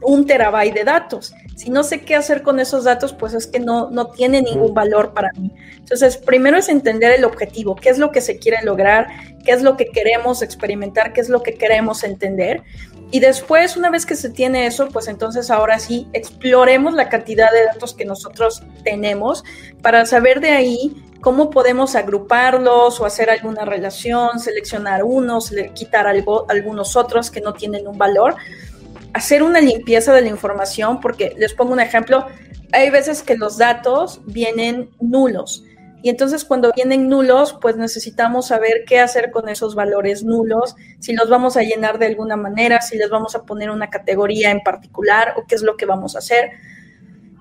un terabyte de datos. Si no sé qué hacer con esos datos, pues es que no, no tiene ningún valor para mí. Entonces, primero es entender el objetivo, qué es lo que se quiere lograr, qué es lo que queremos experimentar, qué es lo que queremos entender. Y después, una vez que se tiene eso, pues entonces ahora sí exploremos la cantidad de datos que nosotros tenemos para saber de ahí cómo podemos agruparlos o hacer alguna relación, seleccionar unos, quitar algunos otros que no tienen un valor, hacer una limpieza de la información, porque les pongo un ejemplo, hay veces que los datos vienen nulos. Y entonces cuando vienen nulos, pues necesitamos saber qué hacer con esos valores nulos, si los vamos a llenar de alguna manera, si les vamos a poner una categoría en particular o qué es lo que vamos a hacer.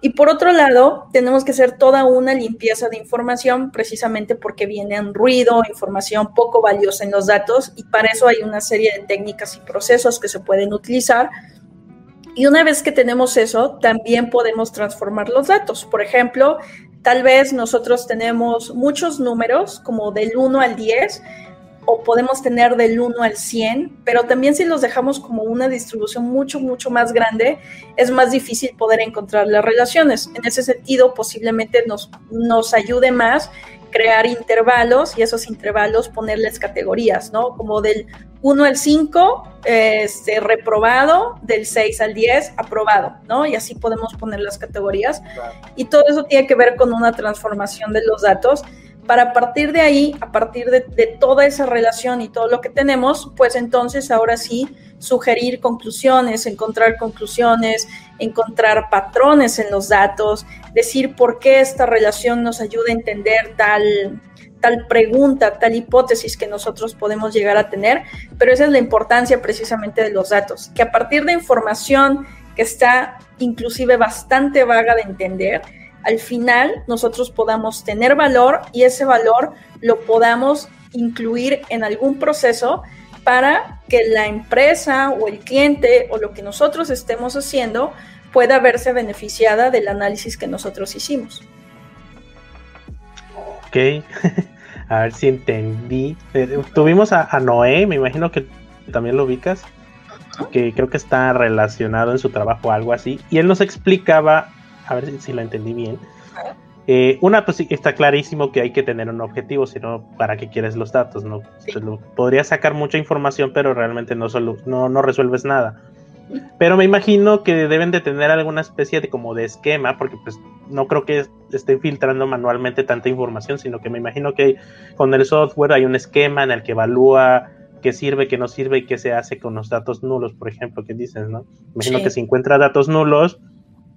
Y por otro lado, tenemos que hacer toda una limpieza de información precisamente porque viene en ruido, información poco valiosa en los datos y para eso hay una serie de técnicas y procesos que se pueden utilizar. Y una vez que tenemos eso, también podemos transformar los datos. Por ejemplo, tal vez nosotros tenemos muchos números, como del 1 al 10, o podemos tener del 1 al 100, pero también si los dejamos como una distribución mucho, mucho más grande, es más difícil poder encontrar las relaciones. En ese sentido, posiblemente nos, nos ayude más crear intervalos y esos intervalos ponerles categorías, ¿no? Como del 1 al 5, este, reprobado, del 6 al 10, aprobado, ¿no? Y así podemos poner las categorías. Y todo eso tiene que ver con una transformación de los datos para partir de ahí, a partir de, toda esa relación y todo lo que tenemos, pues entonces ahora sí sugerir conclusiones, encontrar conclusiones, encontrar patrones en los datos, decir por qué esta relación nos ayuda a entender tal, tal pregunta, tal hipótesis que nosotros podemos llegar a tener, pero esa es la importancia precisamente de los datos, que a partir de información que está inclusive bastante vaga de entender, al final nosotros podamos tener valor y ese valor lo podamos incluir en algún proceso para que la empresa o el cliente o lo que nosotros estemos haciendo pueda verse beneficiada del análisis que nosotros hicimos. Ok, a ver si entendí. Eh, tuvimos a, Noé, me imagino que también lo ubicas, que creo que está relacionado en su trabajo algo así, y él nos explicaba a ver si, lo entendí bien. Eh, una, pues está clarísimo que hay que tener un objetivo, sino para qué quieres los datos, ¿no? podrías sacar mucha información, pero realmente no, solo, no, no resuelves nada. Pero me imagino que deben de tener alguna especie de como de esquema, porque pues no creo que estén filtrando manualmente tanta información, sino que me imagino que con el software hay un esquema en el que evalúa qué sirve, qué no sirve y qué se hace con los datos nulos, por ejemplo, que dices, ¿no? Me imagino que si encuentra datos nulos,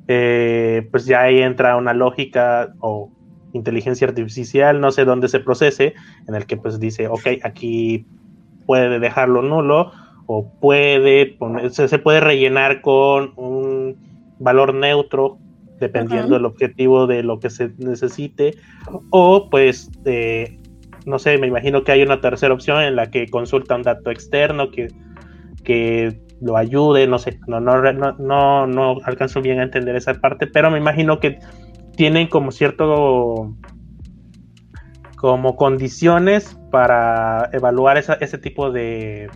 eh, pues ya ahí entra una lógica o inteligencia artificial, no sé dónde se procese, en el que pues dice, ok, aquí puede dejarlo nulo o puede poner, se, puede rellenar con un valor neutro dependiendo del objetivo de lo que se necesite, o pues, no sé, me imagino que hay una tercera opción en la que consulta un dato externo que, que lo ayude, no sé, no, no, no, no alcanzo bien a entender esa parte, pero me imagino que tienen como cierto como condiciones para evaluar ese tipo de,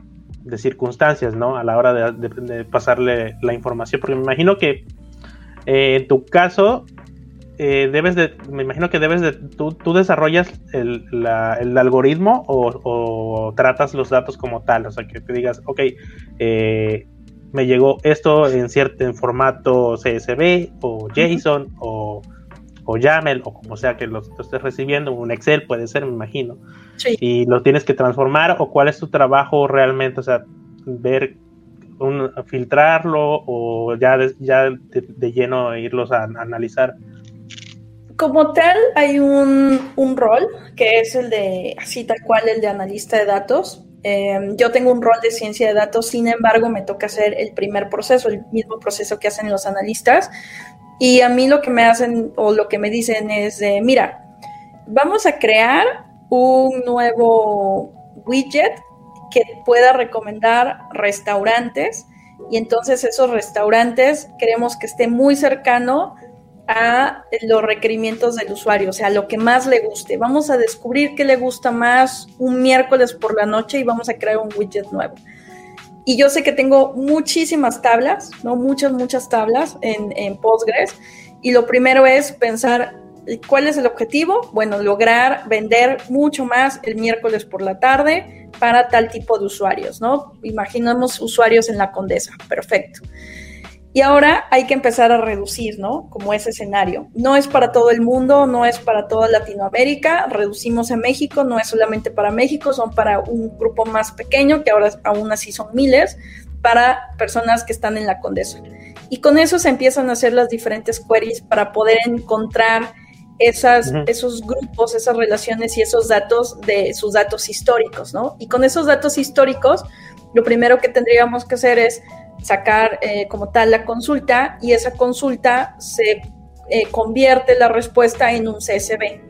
circunstancias, ¿no? A la hora de, pasarle la información, porque me imagino que eh, en tu caso eh, debes de, me imagino que debes de, tú, tú desarrollas el, algoritmo o, tratas los datos como tal, o sea, que te digas, ok, eh, me llegó esto en cierto en formato CSV o JSON o o YAML o como sea que lo, estés recibiendo, un Excel puede ser, me imagino. Y lo tienes que transformar o cuál es tu trabajo realmente, o sea, ver, un, filtrarlo o ya, de, ya de, lleno irlos a, analizar. Como tal, hay un, un, rol que es el de, así tal cual, el de analista de datos. Em, yo tengo un rol de ciencia de datos, sin embargo, me toca hacer el primer proceso, el mismo proceso que hacen los analistas, y a mí lo que me hacen o lo que me dicen es de, mira, vamos a crear un nuevo widget que pueda recomendar restaurantes y entonces esos restaurantes queremos que esté muy cercano a los requerimientos del usuario, o sea, lo que más le guste. Vamos a descubrir qué le gusta más un miércoles por la noche y vamos a crear un widget nuevo. Y yo sé que tengo muchísimas tablas, ¿no? Muchas, muchas tablas en, en Postgres. Y lo primero es pensar ¿Cuál es el objetivo? Bueno, lograr vender mucho más el miércoles por la tarde para tal tipo de usuarios, ¿no? Imaginemos usuarios en la Condesa, perfecto. Y ahora hay que empezar a reducir, ¿no? Como ese escenario. No es para todo el mundo, no es para toda Latinoamérica, reducimos en México, no es solamente para México, son para un grupo más pequeño, que ahora aún así son miles, para personas que están en la Condesa. Y con eso se empiezan a hacer las diferentes queries para poder encontrar esas, esos grupos, esas relaciones y esos datos de sus datos históricos, ¿no? Y con esos datos históricos, lo primero que tendríamos que hacer es sacar eh, como tal la consulta y esa consulta se eh, convierte la respuesta en un CSV.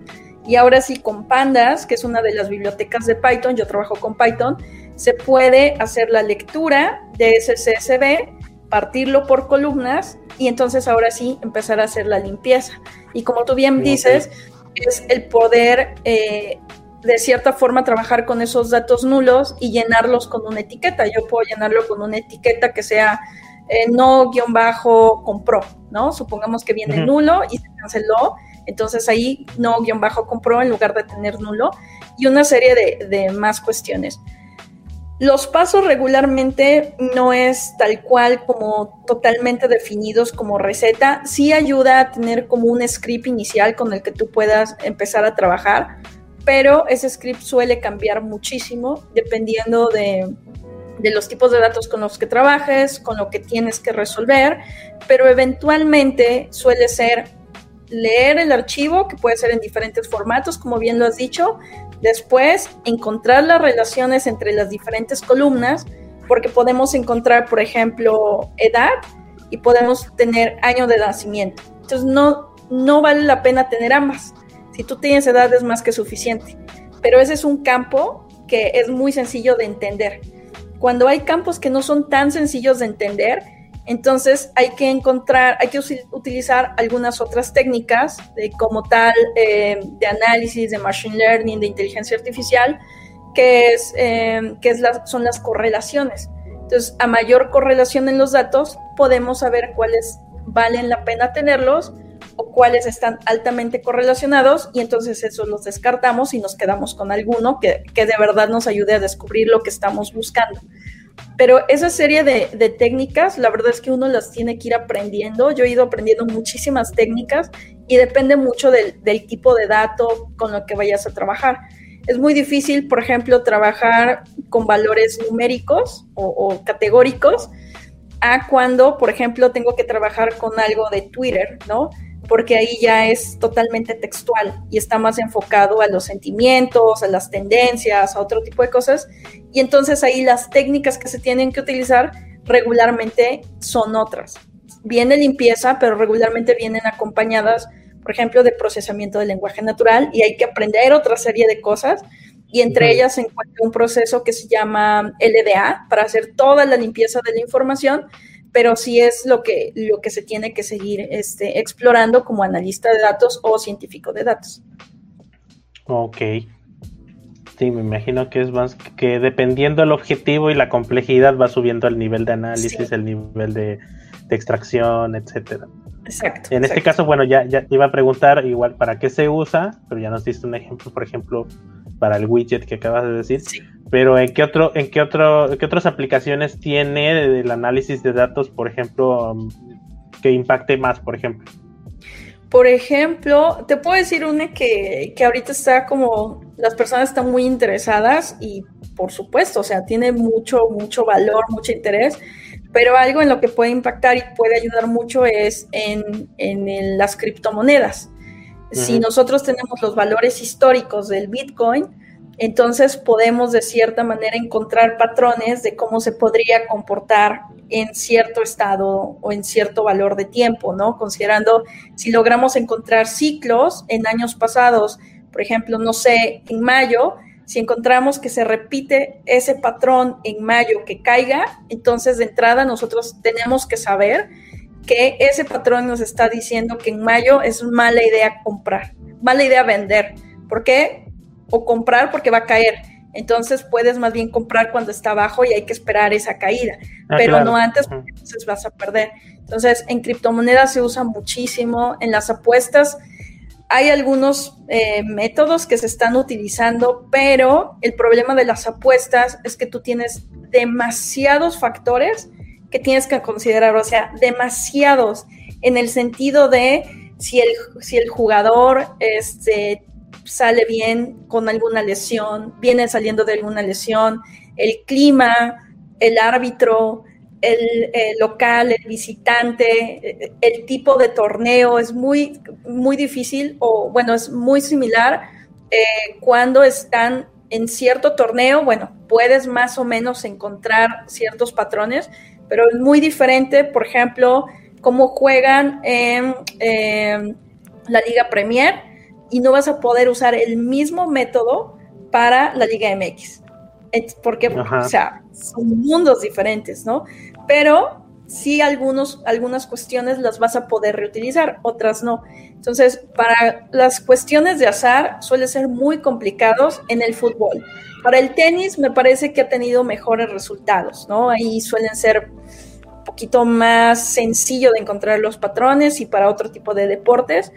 Y ahora sí, con Pandas, que es una de las bibliotecas de Python, yo trabajo con Python, se puede hacer la lectura de ese CSV, partirlo por columnas y entonces ahora sí empezar a hacer la limpieza. Y como tú bien dices, es el poder eh, de cierta forma trabajar con esos datos nulos y llenarlos con una etiqueta. Yo puedo llenarlo con una etiqueta que sea eh, no guion bajo compró, ¿no? Supongamos que viene nulo y se canceló, entonces ahí no guion bajo compró en lugar de tener nulo y una serie de, de más cuestiones. Los pasos regularmente no es tal cual como totalmente definidos como receta, sí ayuda a tener como un script inicial con el que tú puedas empezar a trabajar, pero ese script suele cambiar muchísimo dependiendo de, los tipos de datos con los que trabajes, con lo que tienes que resolver, pero eventualmente suele ser leer el archivo, que puede ser en diferentes formatos, como bien lo has dicho, después encontrar las relaciones entre las diferentes columnas, porque podemos encontrar, por ejemplo, edad y podemos tener año de nacimiento. Entonces no, no vale la pena tener ambas. Si tú tienes edad es más que suficiente. Pero ese es un campo que es muy sencillo de entender. Cuando hay campos que no son tan sencillos de entender, entonces hay que encontrar, hay que utilizar algunas otras técnicas como tal eh, de análisis, de machine learning, de inteligencia artificial, que, es, eh, que es son las correlaciones. Entonces, a mayor correlación en los datos, podemos saber cuáles valen la pena tenerlos o cuáles están altamente correlacionados y entonces esos los descartamos y nos quedamos con alguno que, de verdad nos ayude a descubrir lo que estamos buscando. Pero esa serie de, técnicas, la verdad es que uno las tiene que ir aprendiendo. Yo he ido aprendiendo muchísimas técnicas y depende mucho del, tipo de dato con lo que vayas a trabajar. Es muy difícil, por ejemplo, trabajar con valores numéricos o, o categóricos a cuando, por ejemplo, tengo que trabajar con algo de Twitter, ¿no? Porque ahí ya es totalmente textual y está más enfocado a los sentimientos, a las tendencias, a otro tipo de cosas. Y entonces ahí las técnicas que se tienen que utilizar regularmente son otras. viene limpieza, pero regularmente vienen acompañadas, por ejemplo, de procesamiento del lenguaje natural y hay que aprender otra serie de cosas y entre ellas se encuentra un proceso que se llama LDA para hacer toda la limpieza de la información, pero sí es lo que, lo que se tiene que seguir este, explorando como analista de datos o científico de datos. Ok. Sí, me imagino que es más que dependiendo del objetivo y la complejidad va subiendo el nivel de análisis, el nivel de, extracción, etcétera. Exacto. En este caso, bueno, ya, ya iba a preguntar igual para qué se usa, pero ya nos diste un ejemplo, por ejemplo, para el widget que acabas de decir. Sí. Pero ¿en qué otro, en qué otro, qué otras aplicaciones tiene el análisis de datos, por ejemplo, um, que impacte más, por ejemplo? Por ejemplo, te puedo decir una que, que ahorita está como las personas están muy interesadas y por supuesto, o sea, tiene mucho, mucho valor, mucho interés, pero algo en lo que puede impactar y puede ayudar mucho es en, en las criptomonedas. Si nosotros tenemos los valores históricos del Bitcoin, entonces podemos de cierta manera encontrar patrones de cómo se podría comportar en cierto estado o en cierto valor de tiempo, ¿no? Considerando si logramos encontrar ciclos en años pasados, por ejemplo, no sé, en mayo, si encontramos que se repite ese patrón en mayo que caiga, entonces de entrada nosotros tenemos que saber que ese patrón nos está diciendo que en mayo es mala idea comprar, mala idea vender. ¿Por qué? O comprar porque va a caer. Entonces puedes más bien comprar cuando está abajo y hay que esperar esa caída, ah, pero no antes porque entonces vas a perder. Entonces en criptomonedas se usa muchísimo, en las apuestas hay algunos eh, métodos que se están utilizando, pero el problema de las apuestas es que tú tienes demasiados factores que tienes que considerar, o sea, demasiados en el sentido de si el, si el jugador este, sale bien con alguna lesión, viene saliendo de alguna lesión, el clima, el árbitro, el, local, el visitante, el tipo de torneo es muy, muy difícil o bueno, es muy similar eh, cuando están en cierto torneo, bueno, puedes más o menos encontrar ciertos patrones, pero es muy diferente, por ejemplo, cómo juegan en la Liga Premier y no vas a poder usar el mismo método para la Liga MX. ¿Por qué? Porque, o sea, son mundos diferentes, ¿no? Pero sí algunos, algunas cuestiones las vas a poder reutilizar, otras no. Entonces, para las cuestiones de azar suele ser muy complicados en el fútbol. Para el tenis me parece que ha tenido mejores resultados, ¿no? Ahí suelen ser un poquito más sencillo de encontrar los patrones y para otro tipo de deportes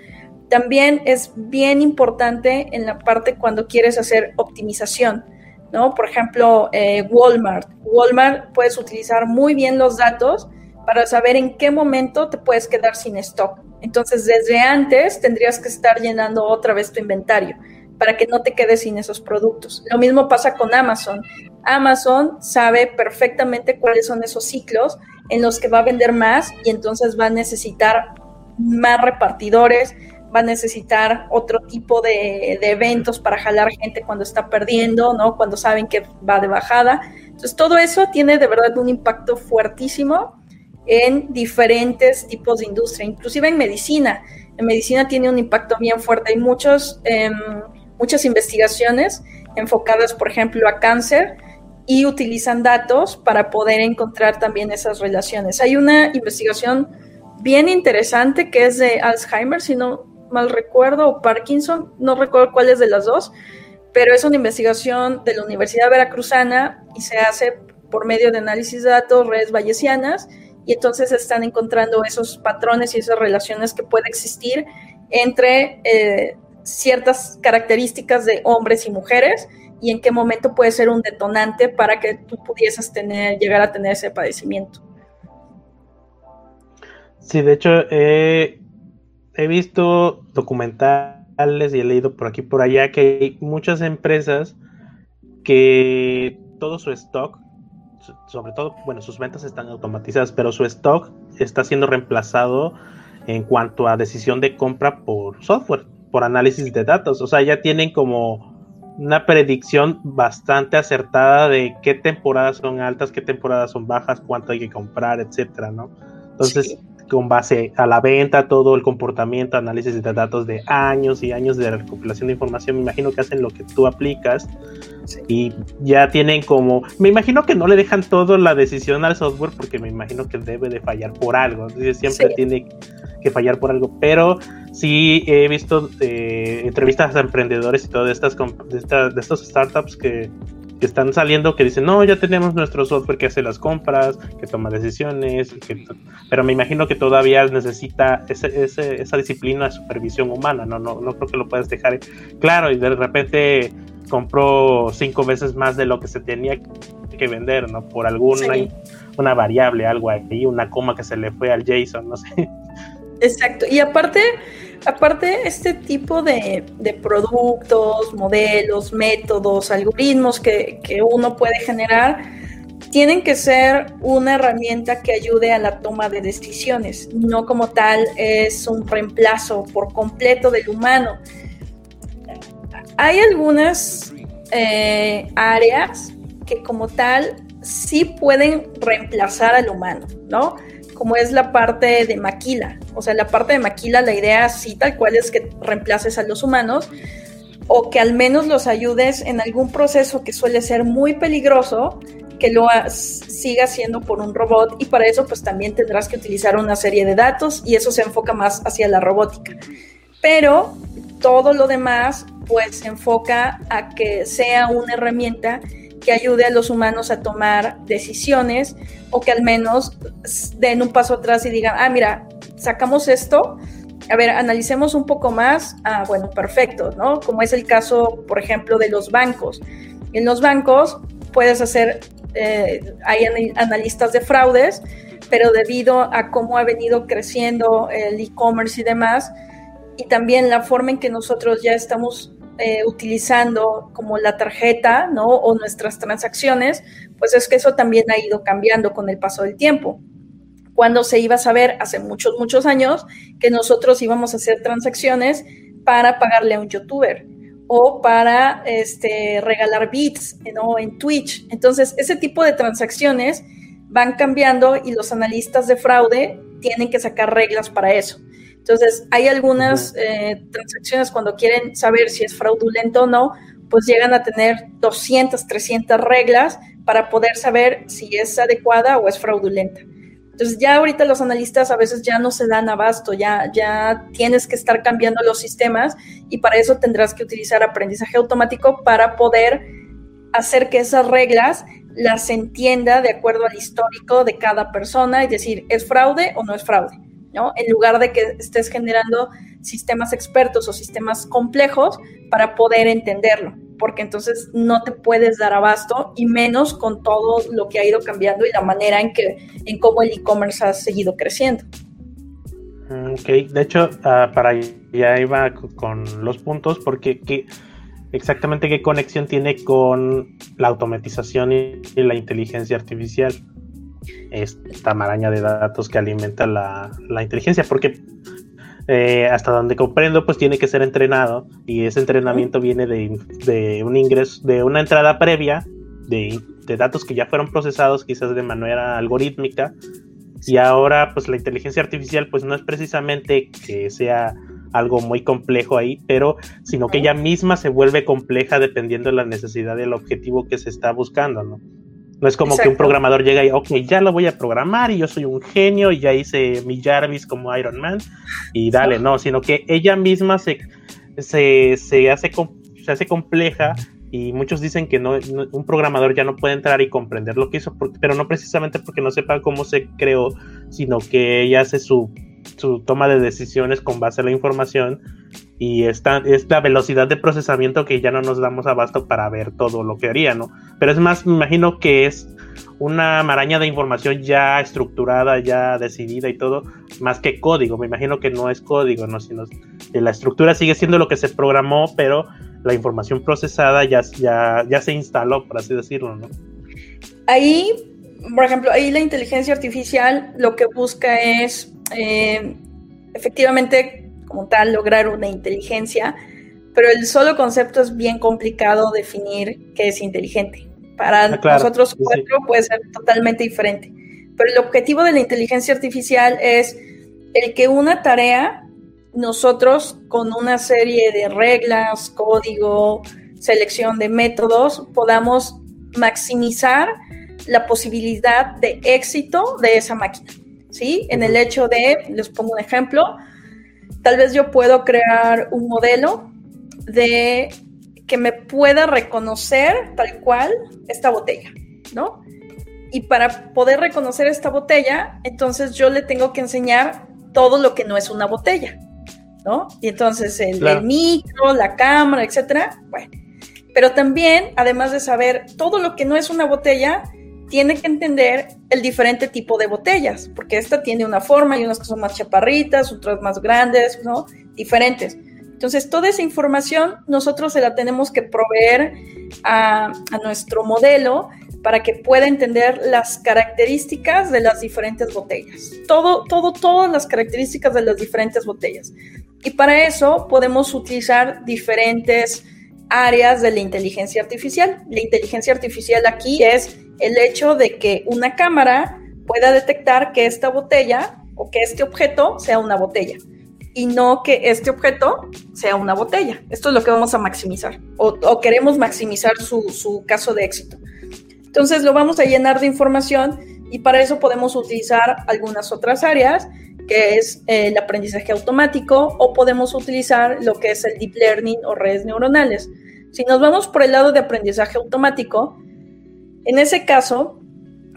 también es bien importante en la parte cuando quieres hacer optimización, ¿no? Por ejemplo, eh, Walmart. Walmart puedes utilizar muy bien los datos para saber en qué momento te puedes quedar sin stock. Entonces, desde antes tendrías que estar llenando otra vez tu inventario para que no te quedes sin esos productos. Lo mismo pasa con Amazon. Amazon sabe perfectamente cuáles son esos ciclos en los que va a vender más y entonces va a necesitar más repartidores, va a necesitar otro tipo de, eventos para jalar gente cuando está perdiendo, ¿no? Cuando saben que va de bajada. Entonces, todo eso tiene de verdad un impacto fuertísimo en diferentes tipos de industria, inclusive en medicina. En medicina tiene un impacto bien fuerte. Hay muchos, em, muchas investigaciones enfocadas, por ejemplo, a cáncer y utilizan datos para poder encontrar también esas relaciones. Hay una investigación bien interesante que es de Alzheimer, si no mal recuerdo, o Parkinson, no recuerdo cuál es de las dos, pero es una investigación de la Universidad Veracruzana y se hace por medio de análisis de datos, redes bayesianas, y entonces están encontrando esos patrones y esas relaciones que puede existir entre eh, ciertas características de hombres y mujeres y en qué momento puede ser un detonante para que tú pudieses tener, llegar a tener ese padecimiento. Sí, de hecho, eh, he visto documentales y he leído por aquí por allá que hay muchas empresas que todo su stock, sobre todo, bueno, sus ventas están automatizadas, pero su stock está siendo reemplazado en cuanto a decisión de compra por software, por análisis de datos. O sea, ya tienen como una predicción bastante acertada de qué temporadas son altas, qué temporadas son bajas, cuánto hay que comprar, etcétera, ¿no? Entonces, con base a la venta, todo el comportamiento, análisis de datos de años y años de recopilación de información. Me imagino que hacen lo que tú aplicas y ya tienen como, me imagino que no le dejan toda la decisión al software porque me imagino que debe de fallar por algo. siempre tiene que fallar por algo, pero sí he visto eh, entrevistas a emprendedores y todo estas, de, estas, de estos startups que están saliendo que dicen, no, ya tenemos nuestro software que hace las compras, que toma decisiones, pero me imagino que todavía necesita ese, esa disciplina de supervisión humana, ¿no? No, no creo que lo puedas dejar claro y de repente compró cinco veces más de lo que se tenía que vender, ¿no? Por alguna una variable, algo ahí, una coma que se le fue al JSON, no sé. Exacto. Y aparte, aparte este tipo de, productos, modelos, métodos, algoritmos que, uno puede generar, tienen que ser una herramienta que ayude a la toma de decisiones, no como tal es un reemplazo por completo del humano. Hay algunas eh, áreas que como tal sí pueden reemplazar al humano, ¿no? Como es la parte de maquila. O sea, la parte de maquila, la idea sí tal cual es que reemplaces a los humanos o que al menos los ayudes en algún proceso que suele ser muy peligroso, que lo siga haciendo por un robot y para eso pues también tendrás que utilizar una serie de datos y eso se enfoca más hacia la robótica. Pero todo lo demás pues se enfoca a que sea una herramienta que ayude a los humanos a tomar decisiones o que al menos den un paso atrás y digan, ah, mira, sacamos esto, a ver, analicemos un poco más, ah, bueno, perfecto, ¿no? Como es el caso, por ejemplo, de los bancos. En los bancos puedes hacer, eh, hay analistas de fraudes, pero debido a cómo ha venido creciendo el e-commerce y demás, y también la forma en que nosotros ya estamos eh, utilizando como la tarjeta, ¿no? O nuestras transacciones, pues es que eso también ha ido cambiando con el paso del tiempo. Cuando se iba a saber hace muchos, muchos años que nosotros íbamos a hacer transacciones para pagarle a un youtuber o para este, regalar bits ¿no? en Twitch. Entonces, ese tipo de transacciones van cambiando y los analistas de fraude tienen que sacar reglas para eso. Entonces, hay algunas eh, transacciones cuando quieren saber si es fraudulento o no, pues llegan a tener 200, 300 reglas para poder saber si es adecuada o es fraudulenta. Entonces ya ahorita los analistas a veces ya no se dan abasto, ya, ya tienes que estar cambiando los sistemas y para eso tendrás que utilizar aprendizaje automático para poder hacer que esas reglas las entienda de acuerdo al histórico de cada persona y decir, ¿es fraude o no es fraude? En lugar de que estés generando sistemas expertos o sistemas complejos para poder entenderlo, porque entonces no te puedes dar abasto y menos con todo lo que ha ido cambiando y la manera en que en cómo el e-commerce ha seguido creciendo. Mm, ok, de hecho, uh, para ya iba con los puntos, porque ¿qué, exactamente qué conexión tiene con la automatización y la inteligencia artificial esta maraña de datos que alimenta la, inteligencia, porque eh, hasta donde comprendo, pues tiene que ser entrenado y ese entrenamiento viene de, un ingreso, de una entrada previa de, datos que ya fueron procesados quizás de manera algorítmica y ahora pues la inteligencia artificial pues no es precisamente que sea algo muy complejo ahí, pero sino que ella misma se vuelve compleja dependiendo de la necesidad del objetivo que se está buscando, ¿no? No es como que un programador llega y, ok, ya lo voy a programar y yo soy un genio y ya hice mi Jarvis como Iron Man y dale, no, sino que ella misma se, se, se, hace, se hace compleja y muchos dicen que no, un programador ya no puede entrar y comprender lo que hizo, pero no precisamente porque no sepa cómo se creó, sino que ella hace su, su toma de decisiones con base a la información y esta es la velocidad de procesamiento que ya no nos damos abasto para ver todo lo que haría, ¿no? Pero es más, me imagino que es una maraña de información ya estructurada, ya decidida y todo, más que código. Me imagino que no es código, ¿no? Sino la estructura sigue siendo lo que se programó, pero la información procesada ya, ya, ya se instaló, por así decirlo, ¿no? Ahí, por ejemplo, ahí la inteligencia artificial lo que busca es eh, efectivamente como tal lograr una inteligencia, pero el solo concepto es bien complicado definir qué es inteligente. Para ah, nosotros cuatro puede ser totalmente diferente. Pero el objetivo de la inteligencia artificial es el que una tarea nosotros con una serie de reglas, código, selección de métodos, podamos maximizar la posibilidad de éxito de esa máquina. ¿Sí? En el hecho de, les pongo un ejemplo, tal vez yo puedo crear un modelo de que me pueda reconocer tal cual esta botella, ¿no? Y para poder reconocer esta botella, entonces yo le tengo que enseñar todo lo que no es una botella, ¿no? Y entonces el, micro, la cámara, etcétera, bueno. Pero también, además de saber todo lo que no es una botella, tiene que entender el diferente tipo de botellas, porque esta tiene una forma y unas que son más chaparritas, otras más grandes, ¿no? Diferentes. Entonces, toda esa información nosotros se la tenemos que proveer a, a nuestro modelo para que pueda entender las características de las diferentes botellas. Todo, todo, todas las características de las diferentes botellas. Y para eso podemos utilizar diferentes áreas de la inteligencia artificial. La inteligencia artificial aquí es el hecho de que una cámara pueda detectar que esta botella o que este objeto sea una botella y no que este objeto sea una botella. Esto es lo que vamos a maximizar o, queremos maximizar su, su, caso de éxito. Entonces lo vamos a llenar de información y para eso podemos utilizar algunas otras áreas que es el aprendizaje automático o podemos utilizar lo que es el deep learning o redes neuronales. Si nos vamos por el lado de aprendizaje automático, en ese caso,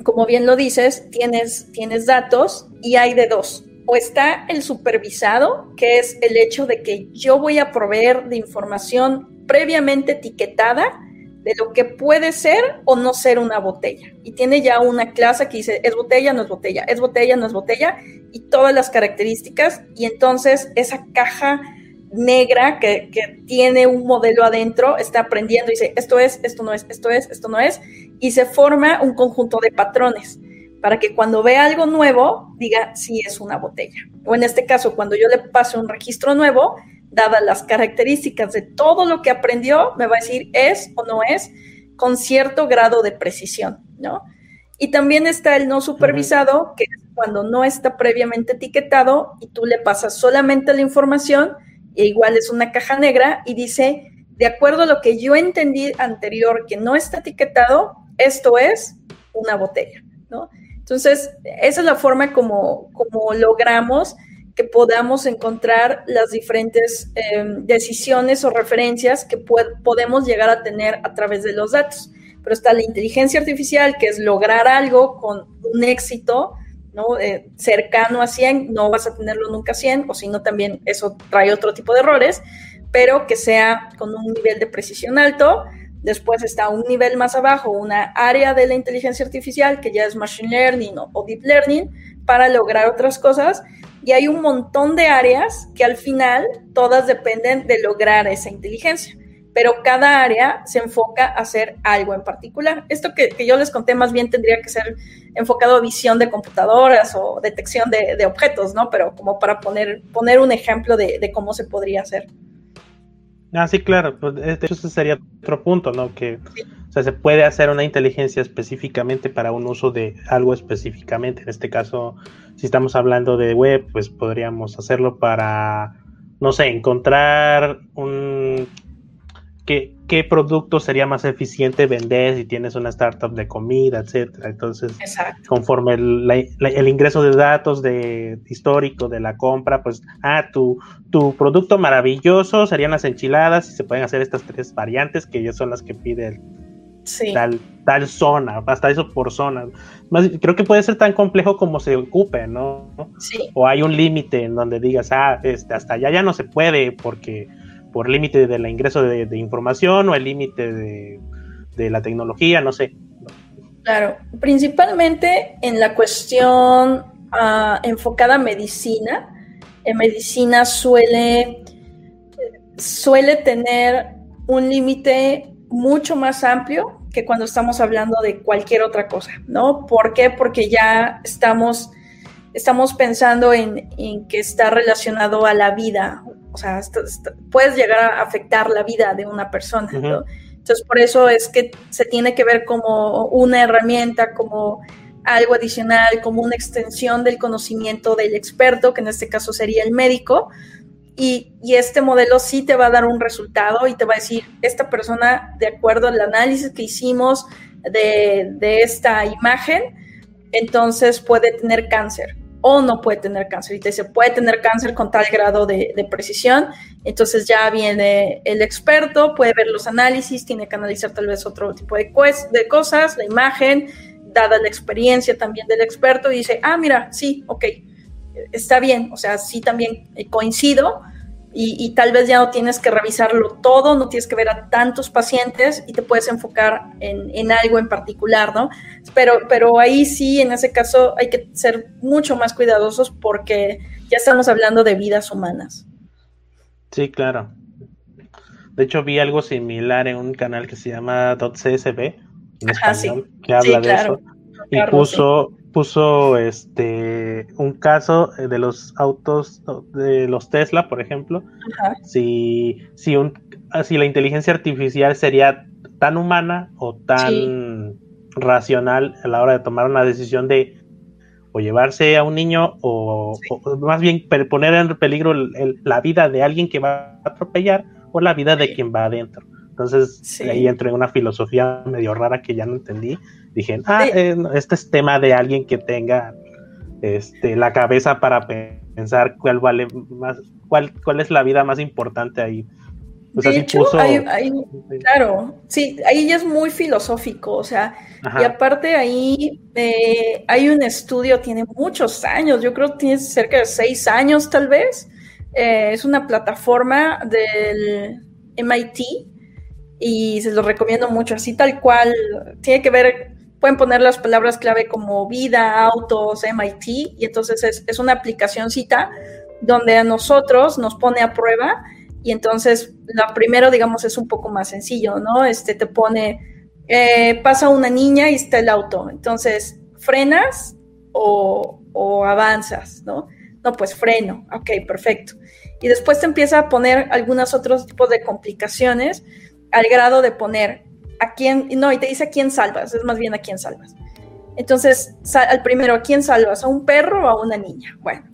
como bien lo dices, tienes, tienes datos y hay de dos. O está el supervisado, que es el hecho de que yo voy a proveer de información previamente etiquetada de lo que puede ser o no ser una botella. Y tiene ya una clase que dice, es botella, no es botella, es botella, no es botella, y todas las características. Y entonces esa caja negra que, que, tiene un modelo adentro, está aprendiendo y dice, esto es, esto no es, esto es, esto no es, y se forma un conjunto de patrones para que cuando vea algo nuevo diga si es una botella. O en este caso, cuando yo le pase un registro nuevo, dadas las características de todo lo que aprendió, me va a decir es o no es con cierto grado de precisión, ¿no? Y también está el no supervisado, que es cuando no está previamente etiquetado y tú le pasas solamente la información e igual es una caja negra y dice, de acuerdo a lo que yo entendí anterior que no está etiquetado, esto es una botella, ¿no? Entonces, esa es la forma como, como logramos que podamos encontrar las diferentes em, decisiones o referencias que podemos llegar a tener a través de los datos. Pero está la inteligencia artificial, que es lograr algo con un éxito. Eh, cercano a 100, no vas a tenerlo nunca 100, o si no también eso trae otro tipo de errores, pero que sea con un nivel de precisión alto. Después está un nivel más abajo, una área de la inteligencia artificial que ya es machine learning o deep learning para lograr otras cosas. Y hay un montón de áreas que al final todas dependen de lograr esa inteligencia pero cada área se enfoca a hacer algo en particular. Esto que, yo les conté más bien tendría que ser enfocado a visión de computadoras o detección de, objetos, ¿no? Pero como para poner, poner un ejemplo de, cómo se podría hacer. Ah, sí, claro. Pues, de hecho, ese sería otro punto, ¿no? Que o sea, se puede hacer una inteligencia específicamente para un uso de algo específicamente. En este caso, si estamos hablando de web, pues podríamos hacerlo para, no sé, encontrar un qué, producto sería más eficiente vender si tienes una startup de comida, etcétera. Entonces, conforme el, ingreso de datos de histórico de la compra, pues, ah, tu, tu producto maravilloso serían las enchiladas y se pueden hacer estas tres variantes que ya son las que pide tal, tal zona, hasta eso por zona. Más, creo que puede ser tan complejo como se ocupe, ¿no? Sí. O hay un límite en donde digas, ah, este, hasta allá ya no se puede porque por límite del ingreso de, información o el límite de, la tecnología, no sé. Claro, principalmente en la cuestión ah, enfocada a medicina. En medicina suele, suele tener un límite mucho más amplio que cuando estamos hablando de cualquier otra cosa, ¿no? ¿Por qué? Porque ya estamos, estamos pensando en, en que está relacionado a la vida o sea, puedes llegar a afectar la vida de una persona, ¿no? Entonces, por eso es que se tiene que ver como una herramienta, como algo adicional como una extensión del conocimiento del experto, que en este caso sería el médico, y, este modelo sí te va a dar un resultado y te va a decir, esta persona, de acuerdo al análisis que hicimos de, de esta imagen, entonces puede tener cáncer o no puede tener cáncer. Y te dice, puede tener cáncer con tal grado de, precisión. Entonces ya viene el experto, puede ver los análisis, tiene que analizar tal vez otro tipo de, de cosas, la imagen, dada la experiencia también del experto, y dice, ah, mira, sí, ok, está bien, o sea, sí también coincido, y, tal vez ya no tienes que revisarlo todo, no tienes que ver a tantos pacientes y te puedes enfocar en, algo en particular, ¿no? Pero, pero ahí sí, en ese caso, hay que ser mucho más cuidadosos porque ya estamos hablando de vidas humanas. Sí, claro. De hecho, vi algo similar en un canal que se llama .csb, en español, que habla de eso. Y puso, puso este un caso de los autos de los Tesla, por ejemplo, si si un si la inteligencia artificial sería tan humana o tan racional a la hora de tomar una decisión de o llevarse a un niño o, más bien poner en peligro la vida de alguien que va a atropellar o la vida de quien va adentro. Entonces ahí entro en una filosofía medio rara que ya no entendí Dije, ah, eh, este es tema de alguien que tenga este, la cabeza para pensar cuál vale más, cuál, cuál es la vida más importante ahí. de hecho, claro, sí, ahí ya es muy filosófico, o sea, y aparte ahí eh, hay un estudio, tiene muchos años, yo creo que tiene cerca de seis años tal vez, eh, es una plataforma del MIT y se lo recomiendo mucho, así tal cual, tiene que ver pueden poner las palabras clave como vida, autos, MIT, y entonces es, es una aplicacióncita donde a nosotros nos pone a prueba y entonces lo primero, digamos, es un poco más sencillo, ¿no? Este te pone, eh, pasa una niña y está el auto, entonces frenas o, o avanzas, ¿no? No, pues freno, ok, perfecto. Y después te empieza a poner algunos otros tipos de complicaciones al grado de poner a quién, no, y te dice a quién salvas, es más bien a quién salvas. Entonces, al primero, ¿a quién salvas? ¿A un perro o a una niña? Bueno,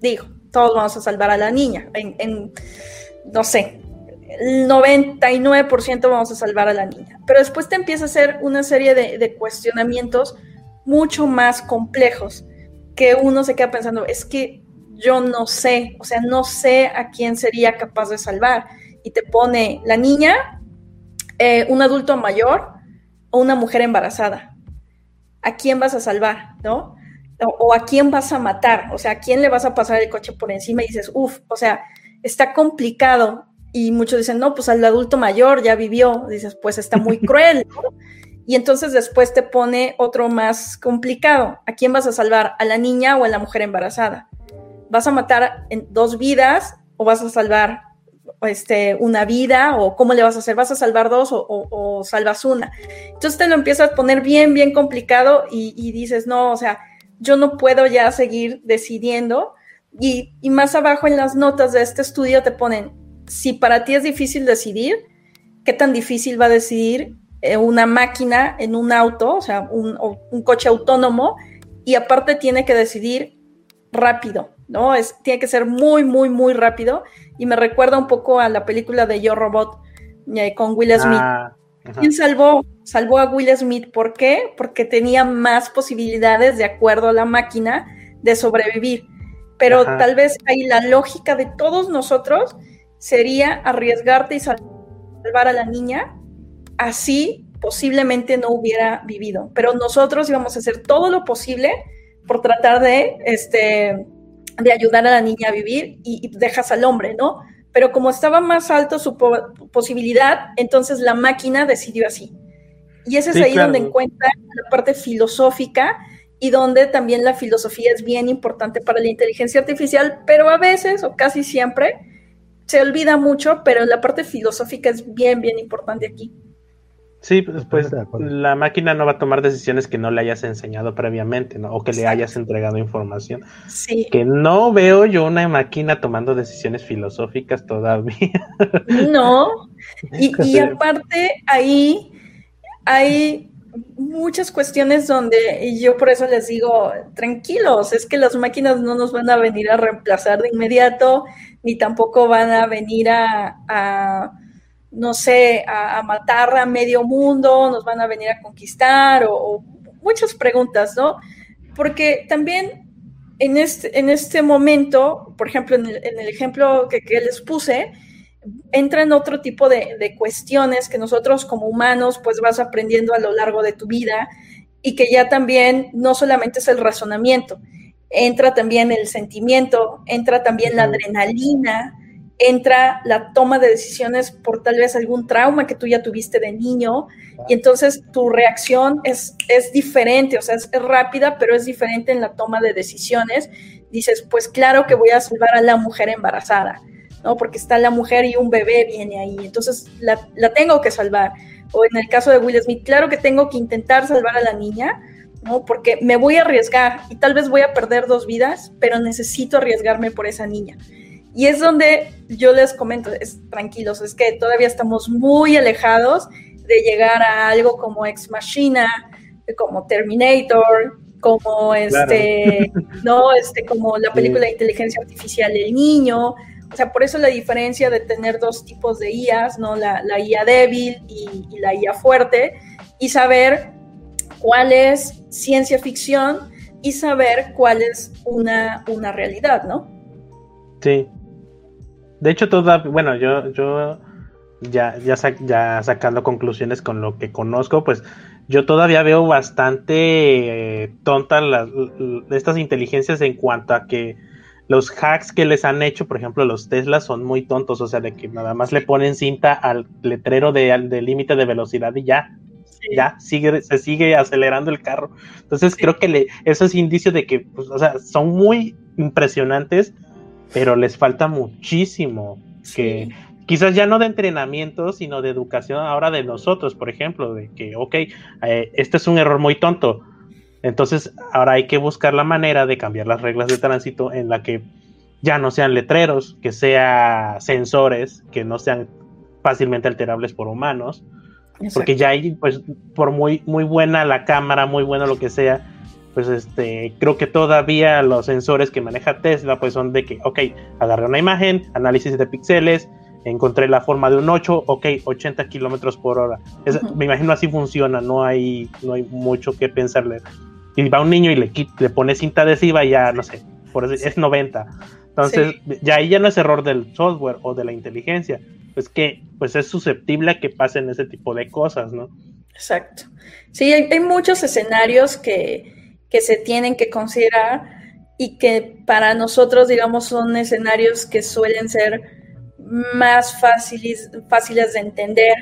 digo, todos vamos a salvar a la niña. En, no sé, el 99% vamos a salvar a la niña. Pero después te empieza a hacer una serie de, de cuestionamientos mucho más complejos que uno se queda pensando, es que yo no sé, o sea, no sé a quién sería capaz de salvar. Y te pone la niña eh, un adulto mayor o una mujer embarazada. ¿A quién vas a salvar? ¿No? O, a quién vas a matar, o sea, ¿a quién le vas a pasar el coche por encima y dices, uff, o sea, está complicado. Y muchos dicen, no, pues al adulto mayor ya vivió, dices, pues está muy cruel. Y entonces después te pone otro más complicado. ¿A quién vas a salvar? ¿A la niña o a la mujer embarazada? ¿Vas a matar en dos vidas o vas a salvar este, una vida o cómo le vas a hacer, vas a salvar dos o, salvas una. Entonces te lo empiezas a poner bien, bien complicado y, dices, no, o sea, yo no puedo ya seguir decidiendo. Y, más abajo en las notas de este estudio te ponen, si para ti es difícil decidir, ¿qué tan difícil va a decidir eh, una máquina en un auto, o sea, un, un coche autónomo? Y aparte tiene que decidir rápido, ¿no? Es, tiene que ser muy, muy, muy rápido. Y me recuerda un poco a la película de Yo Robot eh, con Will Smith. Ah, ¿Quién salvó? Salvó a Will Smith. ¿Por qué? Porque tenía más posibilidades, de acuerdo a la máquina, de sobrevivir. Pero tal vez ahí la lógica de todos nosotros sería arriesgarte y salvar a la niña. Así posiblemente no hubiera vivido. Pero nosotros íbamos a hacer todo lo posible por tratar de, este, de ayudar a la niña a vivir y, dejas al hombre, ¿no? Pero como estaba más alto su posibilidad, entonces la máquina decidió así. Y ese es ahí donde encuentra la parte filosófica y donde también la filosofía es bien importante para la inteligencia artificial, pero a veces o casi siempre se olvida mucho, pero la parte filosófica es bien, bien importante aquí. Sí, pues, pues la máquina no va a tomar decisiones que no le hayas enseñado previamente, ¿no? O que le hayas entregado información. Sí. Que no veo yo una máquina tomando decisiones filosóficas todavía. No. Y, y aparte, ahí hay muchas cuestiones donde yo por eso les digo, tranquilos, es que las máquinas no nos van a venir a reemplazar de inmediato, ni tampoco van a venir a, no sé, a, matar a medio mundo, nos van a venir a conquistar o, muchas preguntas, ¿no? Porque también en este, en este momento, por ejemplo, en el, ejemplo que, que les puse, entran otro tipo de, cuestiones que nosotros como humanos pues vas aprendiendo a lo largo de tu vida y que ya también no solamente es el razonamiento, entra también el sentimiento, entra también la adrenalina, entra la toma de decisiones por tal vez algún trauma que tú ya tuviste de niño y entonces tu reacción es, es diferente, o sea, es rápida, pero es diferente en la toma de decisiones. Dices, pues claro que voy a salvar a la mujer embarazada ¿no? Porque está la mujer y un bebé viene ahí, entonces la, la, tengo que salvar. O en el caso de Will Smith, claro que tengo que intentar salvar a la niña, ¿no? Porque me voy a arriesgar y tal vez voy a perder dos vidas, pero necesito arriesgarme por esa niña. Y es donde yo les comento, es, tranquilos, es que todavía estamos muy alejados de llegar a algo como Ex Machina, como Terminator, como este, no, este, como la película de inteligencia artificial del niño, o sea, por eso la diferencia de tener dos tipos de IAs, ¿no? La, IA débil y, la IA fuerte, y saber cuál es ciencia ficción y saber cuál es una, una realidad, ¿no? Sí. De hecho, toda, bueno, yo, yo ya, ya, ya sacando conclusiones con lo que conozco, pues yo todavía veo bastante eh, tontas las, estas inteligencias en cuanto a que los hacks que les han hecho, por ejemplo, los Teslas son muy tontos, o sea, de que nada más le ponen cinta al letrero de, límite de velocidad y ya, ya sigue, se sigue acelerando el carro. Entonces creo que le, eso es indicio de que, pues, o sea, son muy impresionantes, pero les falta muchísimo que quizás ya no de entrenamiento, sino de educación ahora de nosotros, por ejemplo, de que, ok, eh, este es un error muy tonto, entonces, ahora hay que buscar la manera de cambiar las reglas de tránsito en la que ya no sean letreros, que sean sensores, que no sean fácilmente alterables por humanos, porque ya hay, pues, por muy, muy buena la cámara, muy bueno lo que sea, pues este, creo que todavía los sensores que maneja Tesla, pues son de que, ok, agarré una imagen, análisis de píxeles, encontré la forma de un 8, ok, 80 kilómetros por hora. Me imagino así funciona, no hay, no hay mucho que pensarle y va un niño y le, le pone cinta adhesiva y ya, no sé, por es 90. Entonces, ya ahí ya no es error del software o de la inteligencia, pues que pues es susceptible a que pasen ese tipo de cosas, ¿no? Exacto. Sí, hay, muchos escenarios que, que se tienen que considerar y que para nosotros, digamos, son escenarios que suelen ser más fáciles, fáciles de entender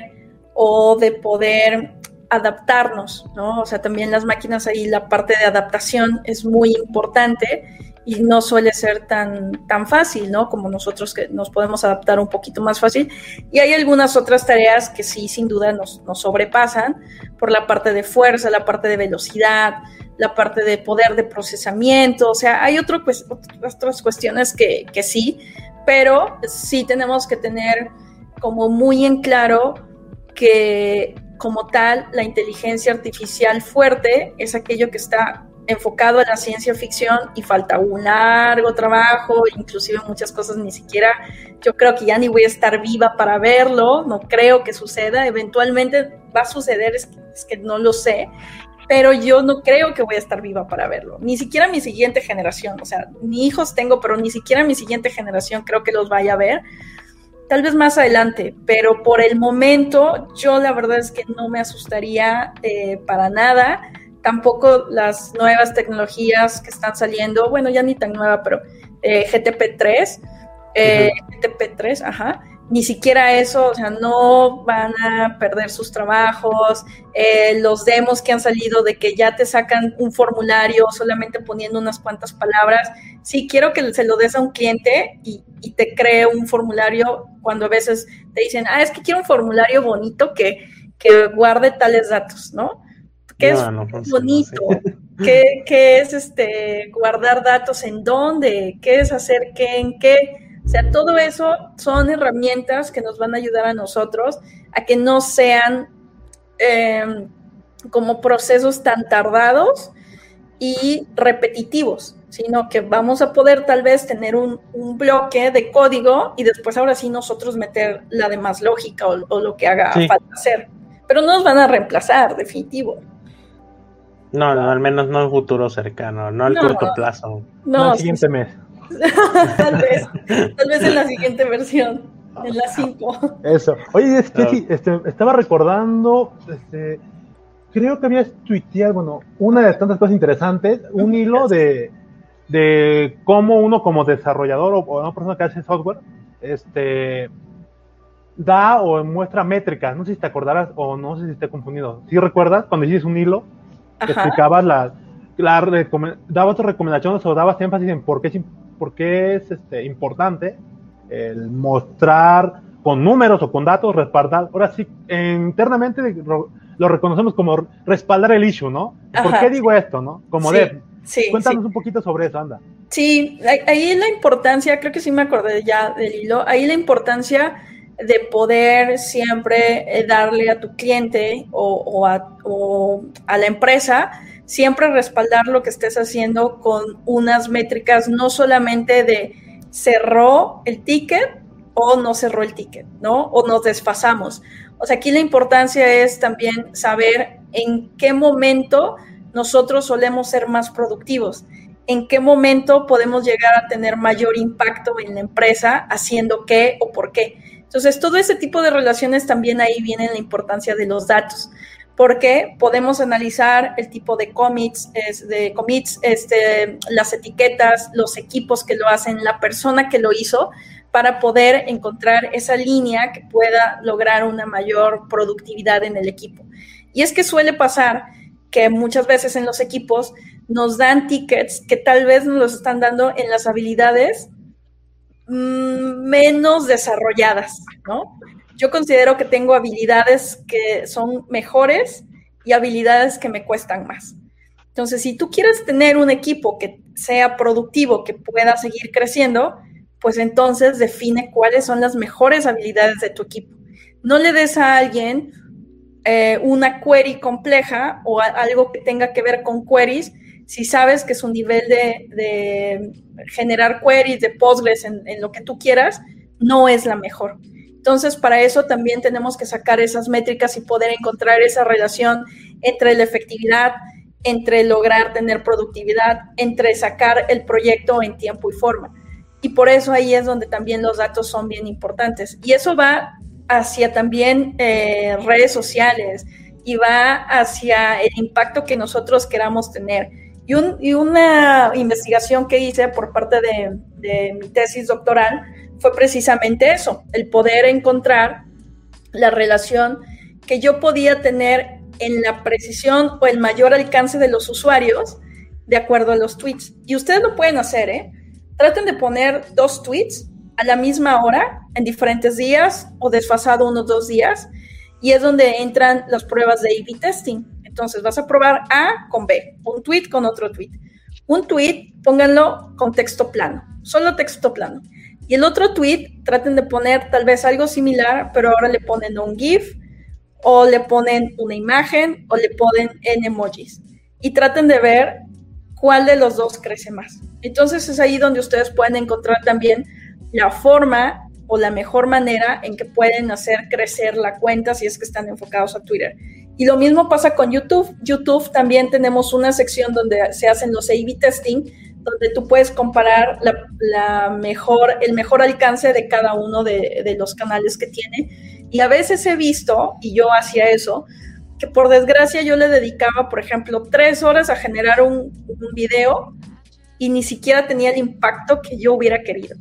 o de poder adaptarnos, ¿no? O sea, también las máquinas ahí la parte de adaptación es muy importante y no suele ser tan, tan fácil, ¿no? Como nosotros que nos podemos adaptar un poquito más fácil. Y hay algunas otras tareas que sí, sin duda, nos, sobrepasan por la parte de fuerza, la parte de velocidad, la parte de poder de procesamiento, o sea, hay pues, otras cuestiones que, que sí, pero sí tenemos que tener como muy en claro que como tal, la inteligencia artificial fuerte es aquello que está enfocado a la ciencia ficción y falta un largo trabajo, inclusive muchas cosas ni siquiera, yo creo que ya ni voy a estar viva para verlo, no creo que suceda, eventualmente va a suceder, es, que no lo sé, pero yo no creo que voy a estar viva para verlo, ni siquiera mi siguiente generación, o sea, ni hijos tengo, pero ni siquiera mi siguiente generación creo que los vaya a ver, tal vez más adelante, pero por el momento yo la verdad es que no me asustaría eh, para nada. Tampoco las nuevas tecnologías que están saliendo, bueno, ya ni tan nueva, pero eh, GTP3, eh, GTP3, ajá, ni siquiera eso, o sea, no van a perder sus trabajos, eh, los demos que han salido de que ya te sacan un formulario solamente poniendo unas cuantas palabras. Sí, quiero que se lo des a un cliente y, te cree un formulario cuando a veces te dicen, ah, es que quiero un formulario bonito que, que guarde tales datos, ¿no? ¿Qué es bonito? ¿Qué, ¿Qué es este guardar datos en dónde? ¿Qué es hacer qué en qué? O sea, todo eso son herramientas que nos van a ayudar a nosotros a que no sean em, como procesos tan tardados y repetitivos, sino que vamos a poder tal vez tener un, bloque de código y después ahora sí nosotros meter la demás lógica o, lo que haga falta hacer. Pero no nos van a reemplazar, definitivo. No, no, al menos no en futuro cercano, no al corto plazo. No, no el siguiente mes. tal vez, tal vez en la siguiente versión, en la 5. Eso. Oye, es que este, estaba recordando, este, creo que habías tuiteado, bueno, una de tantas cosas interesantes, un hilo de, de cómo uno como desarrollador o, una persona que hace software, este, da o muestra métricas. No sé si te acordarás o no sé si te he confundido. ¿Sí recuerdas cuando hiciste un hilo que explicabas la, la dabas recomendaciones o dabas énfasis en por qué es, por qué es este, importante el mostrar con números o con datos, respaldar. Ahora sí, internamente lo reconocemos como respaldar el issue, ¿no? ¿Por qué digo esto, no? Como dev. Cuéntanos un poquito sobre eso, anda. Sí, ahí la importancia, creo que sí me acordé ya del hilo, ahí la importancia de poder siempre eh, darle a tu cliente o, a, o, a, la empresa, siempre respaldar lo que estés haciendo con unas métricas, no solamente de cerró el ticket o no cerró el ticket, ¿no? O nos desfasamos. O sea, aquí la importancia es también saber en qué momento nosotros solemos ser más productivos, en qué momento podemos llegar a tener mayor impacto en la empresa haciendo qué o por qué. Entonces, todo ese tipo de relaciones también ahí viene la importancia de los datos, porque podemos analizar el tipo de commits, de commits, este, las etiquetas, los equipos que lo hacen, la persona que lo hizo, para poder encontrar esa línea que pueda lograr una mayor productividad en el equipo. Y es que suele pasar que muchas veces en los equipos nos dan tickets que tal vez nos los están dando en las habilidades Mm, menos desarrolladas, ¿no? Yo considero que tengo habilidades que son mejores y habilidades que me cuestan más. Entonces, si tú quieres tener un equipo que sea productivo, que pueda seguir creciendo, pues entonces define cuáles son las mejores habilidades de tu equipo. No le des a alguien eh, una query compleja o algo que tenga que ver con queries si sabes que su nivel de, generar queries, de Postgres en, lo que tú quieras, no es la mejor. Entonces, para eso también tenemos que sacar esas métricas y poder encontrar esa relación entre la efectividad, entre lograr tener productividad, entre sacar el proyecto en tiempo y forma. Y por eso ahí es donde también los datos son bien importantes. Y eso va hacia también eh, redes sociales y va hacia el impacto que nosotros queramos tener. Y, una investigación que hice por parte de, mi tesis doctoral fue precisamente eso, el poder encontrar la relación que yo podía tener en la precisión o el mayor alcance de los usuarios de acuerdo a los tweets. Y ustedes lo pueden hacer, ¿eh? Traten de poner dos tweets a la misma hora, en diferentes días o desfasado unos dos días, y es donde entran las pruebas de A-B testing. Entonces vas a probar A con B, un tweet con otro tweet. Un tweet, pónganlo con texto plano, solo texto plano. Y el otro tweet, traten de poner tal vez algo similar, pero ahora le ponen un GIF, o le ponen una imagen, o le ponen en emojis. Y traten de ver cuál de los dos crece más. Entonces es ahí donde ustedes pueden encontrar también la forma o la mejor manera en que pueden hacer crecer la cuenta si es que están enfocados a Twitter. Y lo mismo pasa con YouTube. YouTube también tenemos una sección donde se hacen los A-B testing, donde tú puedes comparar la, mejor, el mejor alcance de cada uno de, los canales que tiene. Y a veces he visto, y yo hacía eso, que por desgracia yo le dedicaba, por ejemplo, tres horas a generar un, video y ni siquiera tenía el impacto que yo hubiera querido.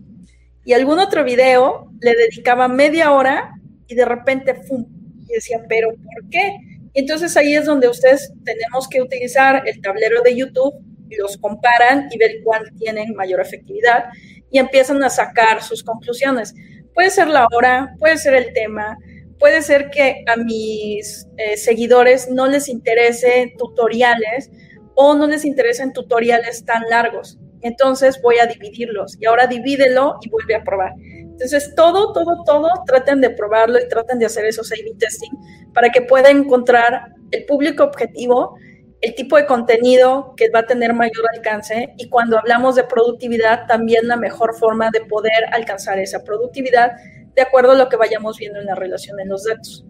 Y algún otro video le dedicaba media hora y de repente, ¡fum! Y decía, pero ¿por qué? Entonces ahí es donde ustedes tenemos que utilizar el tablero de YouTube los comparan y ver cuál tienen mayor efectividad y empiezan a sacar sus conclusiones. Puede ser la hora, puede ser el tema, puede ser que a mis eh, seguidores no les interese tutoriales o no les interesen tutoriales tan largos. Entonces voy a dividirlos y ahora divídelo y vuelve a probar. Entonces, todo, todo, todo, traten de probarlo y traten de hacer esos A-B testing para que puedan encontrar el público objetivo, el tipo de contenido que va a tener mayor alcance y cuando hablamos de productividad, también la mejor forma de poder alcanzar esa productividad de acuerdo a lo que vayamos viendo en la relación en los datos.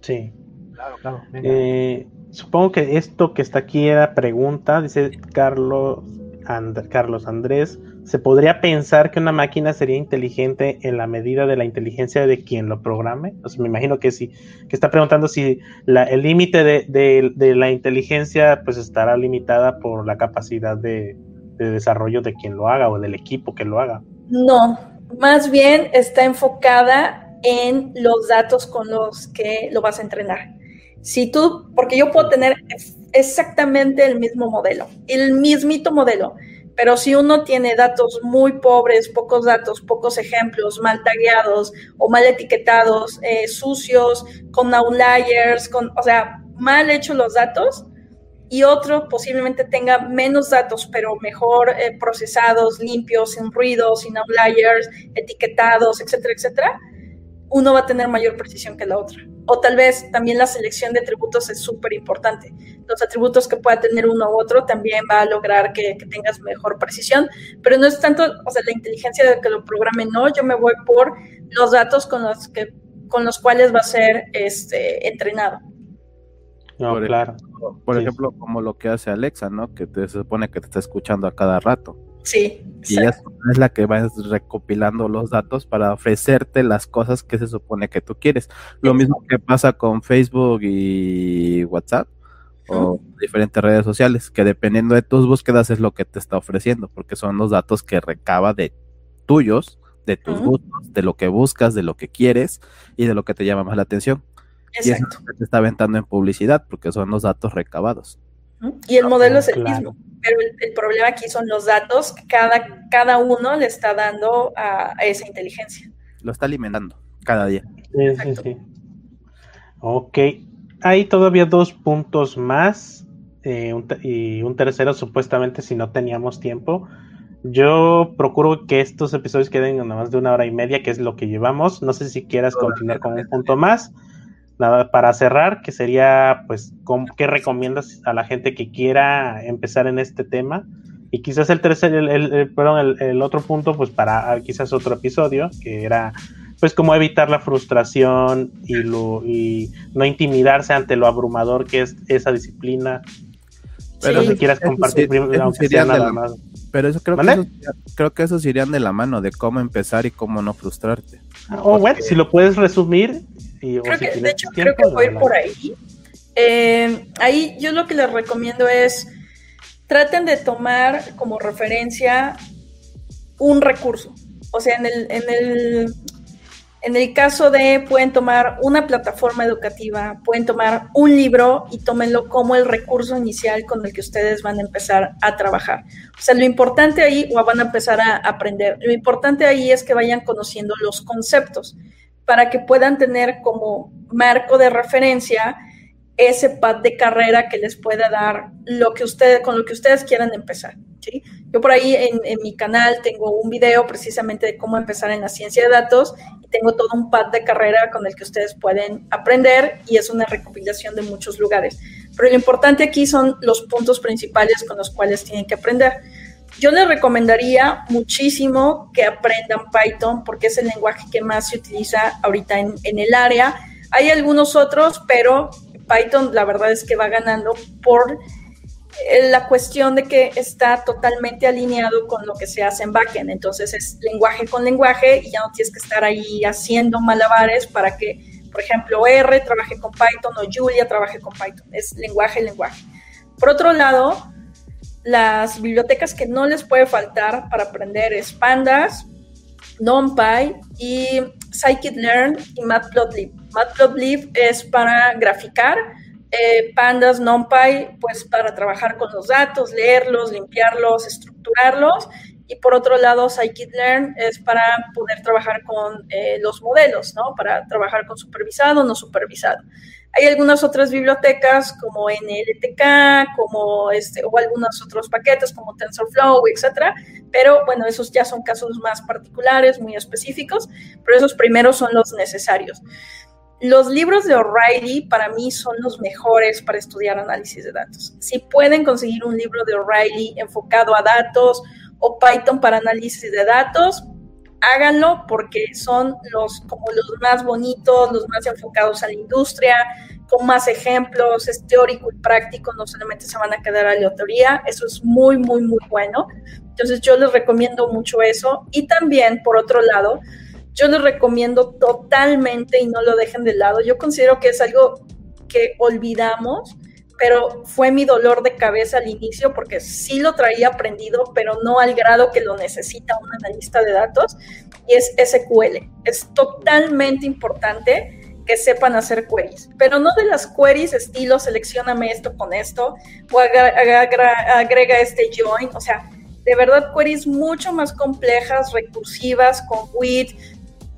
Sí. Claro, claro. Eh, supongo que esto que está aquí era pregunta, dice Carlos, Carlos Andrés. ¿Se podría pensar que una máquina sería inteligente en la medida de la inteligencia de quien lo programe? O me imagino que sí, que está preguntando si el límite de, la inteligencia pues estará limitada por la capacidad de, de desarrollo de quien lo haga o del equipo que lo haga. No, más bien está enfocada en los datos con los que lo vas a entrenar. Si tú, porque yo puedo tener exactamente el mismo modelo, el mismito modelo, pero si uno tiene datos muy pobres, pocos datos, pocos ejemplos, mal tagueados o mal etiquetados, eh, sucios, con outliers, con, o sea, mal hechos los datos, y otro posiblemente tenga menos datos, pero mejor eh, procesados, limpios, sin ruido, sin outliers, etiquetados, etcétera, etcétera, uno va a tener mayor precisión que la otra. O tal vez también la selección de atributos es súper importante. Los atributos que pueda tener uno u otro también va a lograr que, tengas mejor precisión, pero no es tanto, o sea, la inteligencia de que lo programe, no, yo me voy por los datos con los, que, con los cuales va a ser este, entrenado. No, por claro. Ejemplo, por ejemplo, como lo que hace Alexa, ¿no? Que te, se supone que te está escuchando a cada rato. Sí. Y ella es la que va recopilando los datos para ofrecerte las cosas que se supone que tú quieres. Lo mismo que pasa con Facebook y WhatsApp o diferentes redes sociales, que dependiendo de tus búsquedas es lo que te está ofreciendo, porque son los datos que recaba de tuyos, de tus gustos, de lo que buscas, de lo que quieres y de lo que te llama más la atención. Y eso te está aventando en publicidad, porque son los datos recabados. Y el modelo es el mismo, pero el, problema aquí son los datos que cada, cada uno le está dando a, esa inteligencia. Lo está alimentando cada día. Sí, sí, sí. Ok, hay todavía dos puntos más eh, y un tercero supuestamente si no teníamos tiempo. Yo procuro que estos episodios queden nada más de una hora y media, que es lo que llevamos. No sé si quieras continuar con un punto más nada, para cerrar, que sería, pues, ¿qué recomiendas a la gente que quiera empezar en este tema? Y quizás el tercer, el, perdón, el, otro punto, pues para ah, quizás otro episodio, que era, pues, cómo evitar la frustración y, lo, y no intimidarse ante lo abrumador que es esa disciplina. Pero si quieras compartir primero, aunque sea nada más. Pero eso creo que, creo que esos irían de la mano de cómo empezar y cómo no frustrarte. Ah, o bueno, si lo puedes resumir, creo que, de hecho, creo que voy por ahí. Eh, ahí yo lo que les recomiendo es traten de tomar como referencia un recurso. O sea, en el, en el, en el caso de pueden tomar una plataforma educativa, pueden tomar un libro y tómenlo como el recurso inicial con el que ustedes van a empezar a trabajar. O sea, lo importante ahí, o van a empezar a aprender, lo importante ahí es que vayan conociendo los conceptos para que puedan tener como marco de referencia ese pad de carrera que les pueda dar lo que ustedes, con lo que ustedes quieran empezar. ¿sí? Yo por ahí en, mi canal tengo un video precisamente de cómo empezar en la ciencia de datos y tengo todo un pad de carrera con el que ustedes pueden aprender y es una recopilación de muchos lugares. Pero lo importante aquí son los puntos principales con los cuales tienen que aprender. Yo les recomendaría muchísimo que aprendan Python porque es el lenguaje que más se utiliza ahorita en, el área. Hay algunos otros, pero Python la verdad es que va ganando por eh, la cuestión de que está totalmente alineado con lo que se hace en backend. Entonces es lenguaje con lenguaje y ya no tienes que estar ahí haciendo malabares para que, por ejemplo, R trabaje con Python o Julia trabaje con Python. Es lenguaje, lenguaje. Por otro lado, las bibliotecas que no les puede faltar para aprender es Pandas, NumPy y Scikit-learn y Matplotlib. Matplotlib es para graficar, eh, Pandas, NumPy, pues para trabajar con los datos, leerlos, limpiarlos, estructurarlos Y por otro lado, Scikit-Learn es para poder trabajar con eh, los modelos, ¿no? Para trabajar con supervisado, no supervisado. Hay algunas otras bibliotecas como NLTK, como este, o algunos otros paquetes como TensorFlow, etcétera, pero bueno, esos ya son casos más particulares, muy específicos, pero esos primeros son los necesarios. Los libros de O'Reilly para mí son los mejores para estudiar análisis de datos. Si pueden conseguir un libro de O'Reilly enfocado a datos o Python para análisis de datos, háganlo porque son los como los más bonitos, los más enfocados a la industria, con más ejemplos, es teórico y práctico, no solamente se van a quedar a la teoría, eso es muy, muy, muy bueno. Entonces yo les recomiendo mucho eso. Y también, por otro lado, yo les recomiendo totalmente y no lo dejen de lado. Yo considero que es algo que olvidamos, pero fue mi dolor de cabeza al inicio porque sí lo traía aprendido, pero no al grado que lo necesita un analista de datos, y es SQL. Es totalmente importante que sepan hacer queries, pero no de las queries estilo seleccioname esto con esto o agrega este join, o sea, de verdad queries mucho más complejas, recursivas, con with,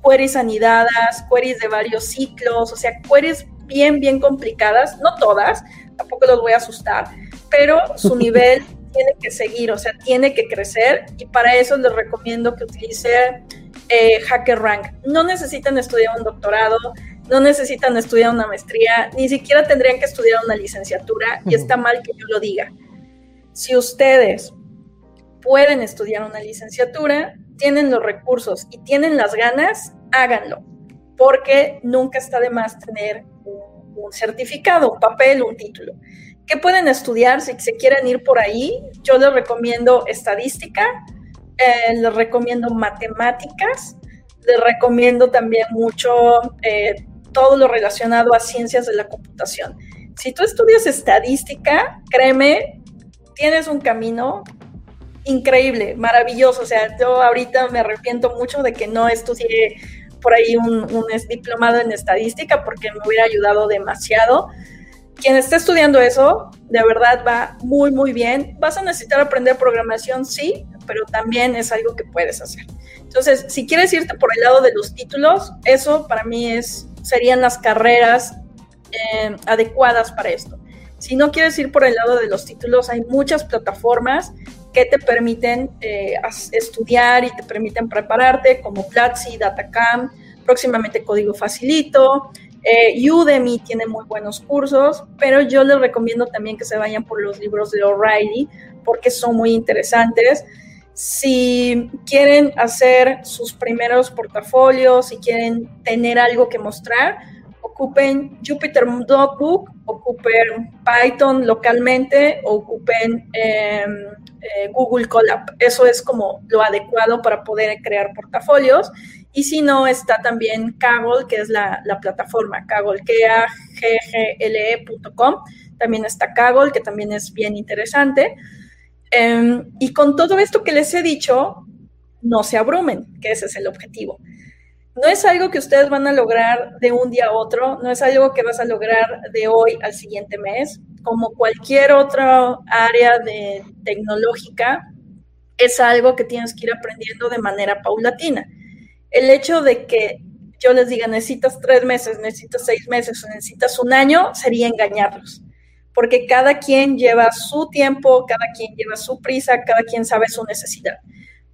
queries anidadas, queries de varios ciclos, o sea, queries bien, bien complicadas, no todas, tampoco los voy a asustar, pero su nivel tiene que seguir, o sea, tiene que crecer y para eso les recomiendo que utilice eh, HackerRank. No necesitan estudiar un doctorado, no necesitan estudiar una maestría, ni siquiera tendrían que estudiar una licenciatura y está mal que yo lo diga. Si ustedes pueden estudiar una licenciatura, tienen los recursos y tienen las ganas, háganlo, porque nunca está de más tener un, certificado, un papel, un título. ¿Qué pueden estudiar si se quieren ir por ahí? Yo les recomiendo estadística, eh, les recomiendo matemáticas, les recomiendo también mucho eh, todo lo relacionado a ciencias de la computación. Si tú estudias estadística, créeme, tienes un camino increíble, maravilloso. O sea, yo ahorita me arrepiento mucho de que no estudié por ahí un, diplomado en estadística porque me hubiera ayudado demasiado. Quien esté estudiando eso, de verdad va muy, muy bien. Vas a necesitar aprender programación, sí, pero también es algo que puedes hacer. Entonces, si quieres irte por el lado de los títulos, eso para mí es, serían las carreras eh, adecuadas para esto. Si no quieres ir por el lado de los títulos, hay muchas plataformas que te permiten eh, estudiar y te permiten prepararte, como Platzi, Datacam, próximamente Código Facilito. Eh, Udemy tiene muy buenos cursos, pero yo les recomiendo también que se vayan por los libros de O'Reilly porque son muy interesantes. Si quieren hacer sus primeros portafolios, si quieren tener algo que mostrar, ocupen Jupyter Notebook, ocupen Python localmente, ocupen em, eh, Google Colab. Eso es como lo adecuado para poder crear portafolios. Y si no, está también Kaggle, que es la, plataforma Kaggle, K-A-G-G-L-E.com. También está Kaggle, que también es bien interesante. Em, y con todo esto que les he dicho, no se abrumen, que ese es el objetivo no es algo que ustedes van a lograr de un día a otro, no es algo que vas a lograr de hoy al siguiente mes. Como cualquier otra área de tecnológica, es algo que tienes que ir aprendiendo de manera paulatina. El hecho de que yo les diga necesitas tres meses, necesitas seis meses o necesitas un año, sería engañarlos. Porque cada quien lleva su tiempo, cada quien lleva su prisa, cada quien sabe su necesidad.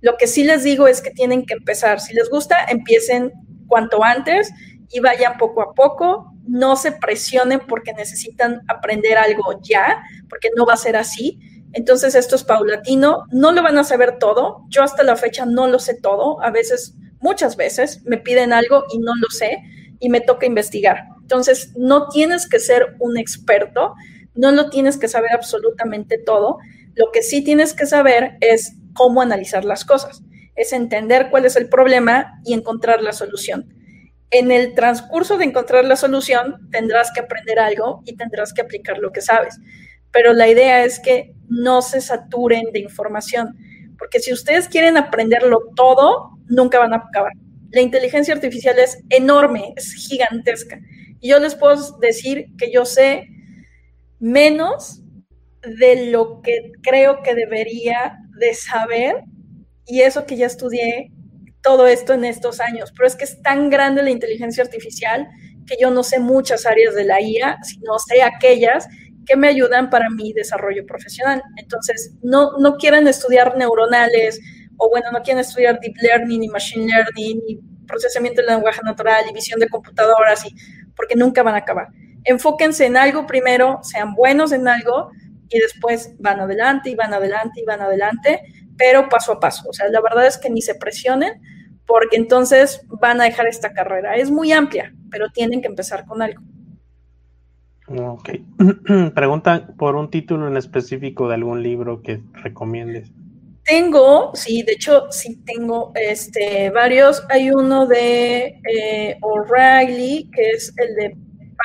Lo que sí les digo es que tienen que empezar. Si les gusta, empiecen cuanto antes y vayan poco a poco. No se presionen porque necesitan aprender algo ya, porque no va a ser así. Entonces esto es paulatino. No lo van a saber todo. Yo hasta la fecha no lo sé todo. A veces, muchas veces, me piden algo y no lo sé y me toca investigar. Entonces, no tienes que ser un experto, no lo tienes que saber absolutamente todo. Lo que sí tienes que saber es cómo analizar las cosas, es entender cuál es el problema y encontrar la solución. En el transcurso de encontrar la solución tendrás que aprender algo y tendrás que aplicar lo que sabes. Pero la idea es que no se saturen de información, porque si ustedes quieren aprenderlo todo, nunca van a acabar. La inteligencia artificial es enorme, es gigantesca. Y yo les puedo decir que yo sé menos de lo que creo que debería de saber y eso que ya estudié todo esto en estos años, pero es que es tan grande la inteligencia artificial que yo no sé muchas áreas de la IA, sino sé aquellas que me ayudan para mi desarrollo profesional. Entonces, no, no quieren estudiar neuronales o bueno, no quieren estudiar deep learning, ni machine learning, ni procesamiento del lenguaje natural, y visión de computadoras, y, porque nunca van a acabar. Enfóquense en algo primero, sean buenos en algo y después van adelante y van adelante y van adelante, pero paso a paso. O sea, la verdad es que ni se presionen porque entonces van a dejar esta carrera. Es muy amplia, pero tienen que empezar con algo. Ok. Pregunta por un título en específico de algún libro que recomiendes. Tengo, sí, de hecho sí tengo este, varios. Hay uno de eh, O'Reilly, que es el de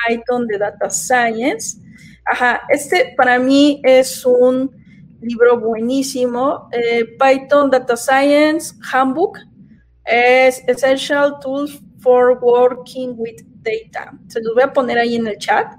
Python de Data Science. Ajá, este para mí es un libro buenísimo. Eh, Python Data Science Handbook es Essential Tools for Working with Data. Se los voy a poner ahí en el chat.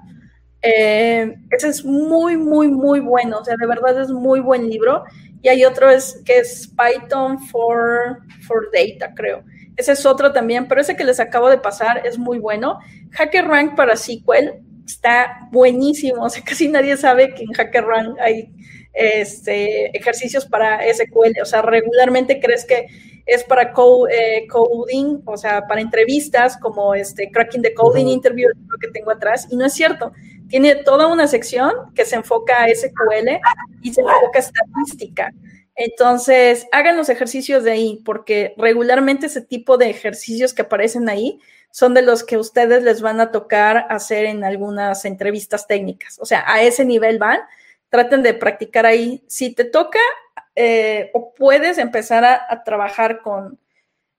Eh, ese es muy, muy, muy bueno. O sea, de verdad es muy buen libro. Y hay otro es, que es Python for, for Data, creo. Ese es otro también, pero ese que les acabo de pasar es muy bueno. HackerRank para SQL está buenísimo. O sea, casi nadie sabe que en HackerRank hay este, ejercicios para SQL. O sea, regularmente crees que es para eh, coding, o sea, para entrevistas como este Cracking the Coding Interview, lo que tengo atrás, y no es cierto. Tiene toda una sección que se enfoca a SQL y se enfoca a estadística. Entonces, hagan los ejercicios de ahí, porque regularmente ese tipo de ejercicios que aparecen ahí son de los que ustedes les van a tocar hacer en algunas entrevistas técnicas. O sea, a ese nivel van, traten de practicar ahí. Si te toca, eh, o puedes empezar a, trabajar con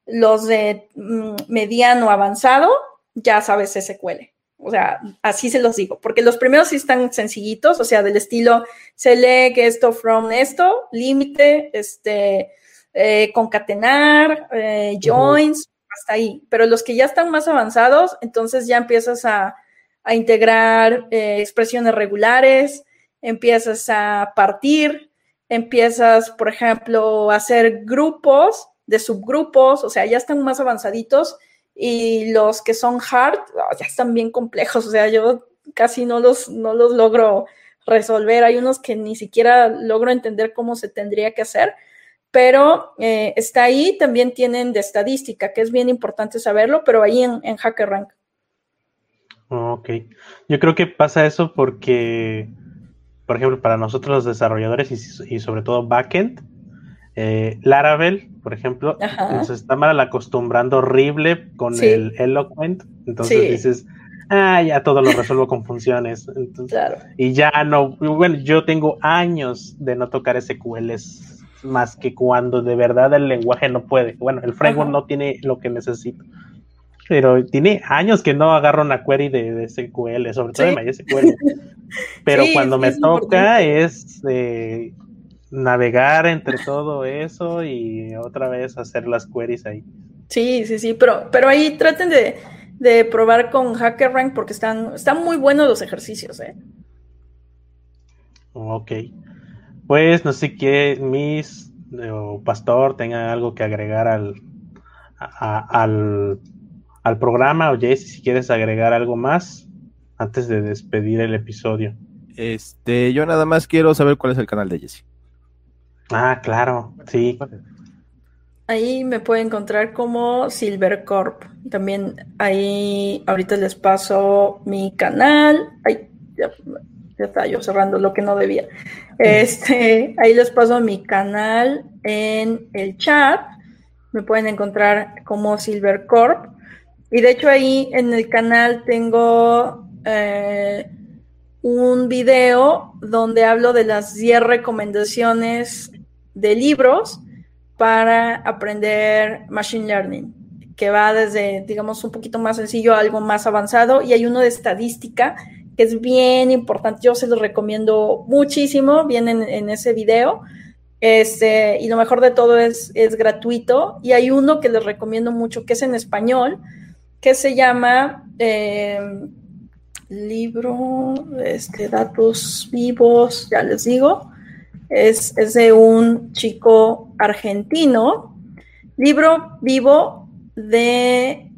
los de mm, mediano avanzado, ya sabes SQL. O sea, así se los digo, porque los primeros sí están sencillitos, o sea, del estilo select esto from esto, límite, este, eh, concatenar, eh, joins, hasta ahí. Pero los que ya están más avanzados, entonces ya empiezas a, a integrar expresiones regulares, empiezas a partir, empiezas, por ejemplo, a hacer grupos de subgrupos, o sea, ya están más avanzaditos y los que son hard oh, ya están bien complejos, o sea, yo casi no los, no los logro resolver, hay unos que ni siquiera logro entender cómo se tendría que hacer, pero eh, está ahí, también tienen de estadística, que es bien importante saberlo, pero ahí en, en HackerRank. Ok, yo creo que pasa eso porque por ejemplo, para nosotros los desarrolladores y, sobre todo backend, eh, Laravel, por ejemplo, nos está mal acostumbrando horrible con el Eloquent. Entonces dices, ah, ya todo lo resuelvo con funciones. Y ya no, bueno, yo tengo años de no tocar SQLs más que cuando de verdad el lenguaje no puede. Bueno, el framework no tiene lo que necesito. Pero tiene años que no agarro una query de, SQL, sobre todo de MySQL. Pero cuando me toca es eh, navegar entre todo eso y otra vez hacer las queries ahí. Sí, sí, sí, pero, pero ahí traten de, probar con HackerRank porque están, están muy buenos los ejercicios, ¿eh? Ok. Pues no sé qué Miss o Pastor tengan algo que agregar al, al al programa o Jesse, si quieres agregar algo más antes de despedir el episodio. Este, yo nada más quiero saber cuál es el canal de Jesse. Ah, claro, sí. Ahí me puede encontrar como Silvercorp. También ahí ahorita les paso mi canal. Ay, ya, ya está yo cerrando lo que no debía. Este, ahí les paso mi canal en el chat. Me pueden encontrar como Silvercorp. Y de hecho ahí en el canal tengo eh, un video donde hablo de las 10 recomendaciones de libros para aprender Machine Learning, que va desde, digamos, un poquito más sencillo a algo más avanzado. Y hay uno de estadística que es bien importante. Yo se lo recomiendo muchísimo, viene en, ese video. Este, y lo mejor de todo es, es gratuito. Y hay uno que les recomiendo mucho, que es en español, que se llama eh, libro, este, datos vivos, ya les digo, Es, es de un chico argentino. Libro vivo de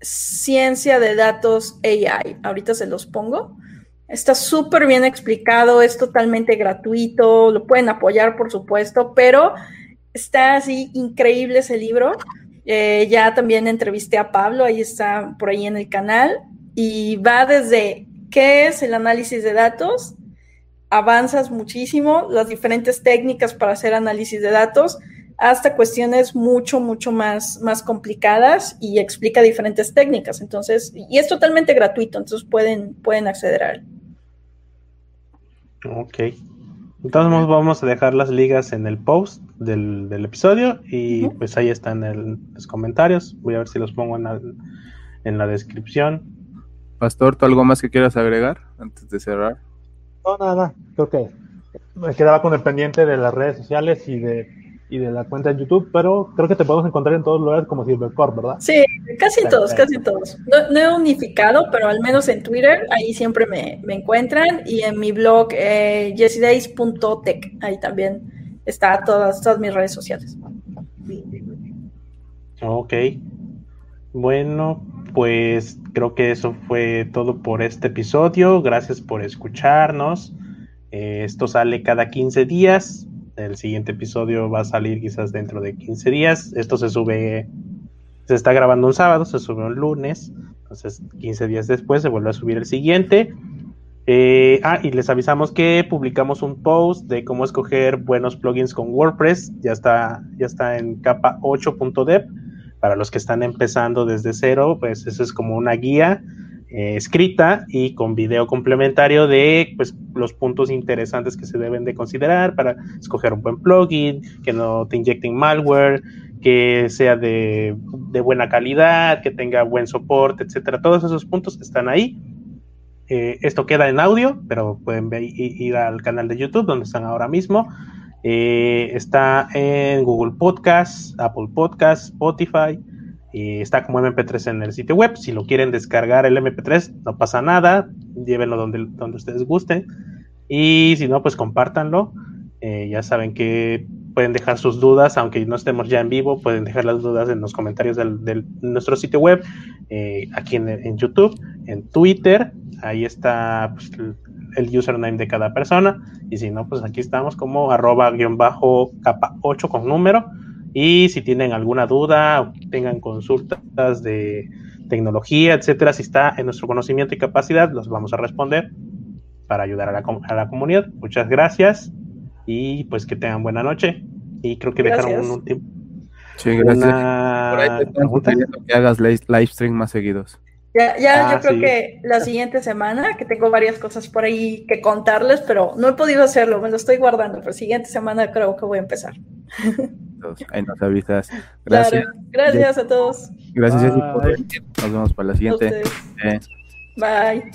ciencia de datos AI. Ahorita se los pongo. Está súper bien explicado, es totalmente gratuito, lo pueden apoyar, por supuesto, pero está así increíble ese libro. Eh, ya también entrevisté a Pablo, ahí está por ahí en el canal, y va desde qué es el análisis de datos, avanzas muchísimo, las diferentes técnicas para hacer análisis de datos, hasta cuestiones mucho, mucho más, más complicadas y explica diferentes técnicas. Entonces, y es totalmente gratuito, entonces pueden, pueden acceder a él. Ok. Entonces vamos a dejar las ligas en el post del, episodio y pues ahí están en los comentarios. Voy a ver si los pongo en la, en la descripción. Pastor, ¿tú algo más que quieras agregar antes de cerrar? No, nada, creo que me quedaba con el pendiente de las redes sociales y de y de la cuenta de YouTube, pero creo que te podemos encontrar en todos lugares como Silvercore, ¿verdad? Sí, casi todos, casi todos. No, he unificado, pero al menos en Twitter, ahí siempre me, encuentran, y en mi blog eh, jessidays.tech, ahí también está todas, todas mis redes sociales. Ok. Bueno, pues creo que eso fue todo por este episodio. Gracias por escucharnos. Eh, esto sale cada 15 días el siguiente episodio va a salir quizás dentro de 15 días. Esto se sube, se está grabando un sábado, se sube un lunes. Entonces, 15 días después se vuelve a subir el siguiente. Eh, ah, y les avisamos que publicamos un post de cómo escoger buenos plugins con WordPress. Ya está, ya está en capa 8.dev. Para los que están empezando desde cero, pues eso es como una guía eh, escrita y con video complementario de pues, los puntos interesantes que se deben de considerar para escoger un buen plugin, que no te inyecten malware, que sea de, buena calidad, que tenga buen soporte, etcétera. Todos esos puntos están ahí. Eh, esto queda en audio, pero pueden ir al canal de YouTube donde están ahora mismo. Eh, está en Google Podcast, Apple Podcast, Spotify está como MP3 en el sitio web. Si lo quieren descargar el MP3, no pasa nada. Llévenlo donde, donde ustedes gusten. Y si no, pues compártanlo. Eh, ya saben que pueden dejar sus dudas, aunque no estemos ya en vivo, pueden dejar las dudas en los comentarios de nuestro sitio web, eh, aquí en, YouTube, en Twitter. Ahí está pues, el username de cada persona. Y si no, pues aquí estamos como arroba guion bajo capa 8 con número. Y si tienen alguna duda o tengan consultas de tecnología, etcétera, si está en nuestro conocimiento y capacidad, los vamos a responder para ayudar a la, a la comunidad. Muchas gracias y pues que tengan buena noche. Y creo que dejaron un último. Sí, gracias. Por ahí te están que hagas live stream más seguidos. Ya, ya yo ah, creo que la siguiente semana, que tengo varias cosas por ahí que contarles, pero no he podido hacerlo, me lo estoy guardando, pero siguiente semana creo que voy a empezar. Ahí nos avisas. Gracias. Gracias a todos. Gracias, Nos vemos para la siguiente. Bye.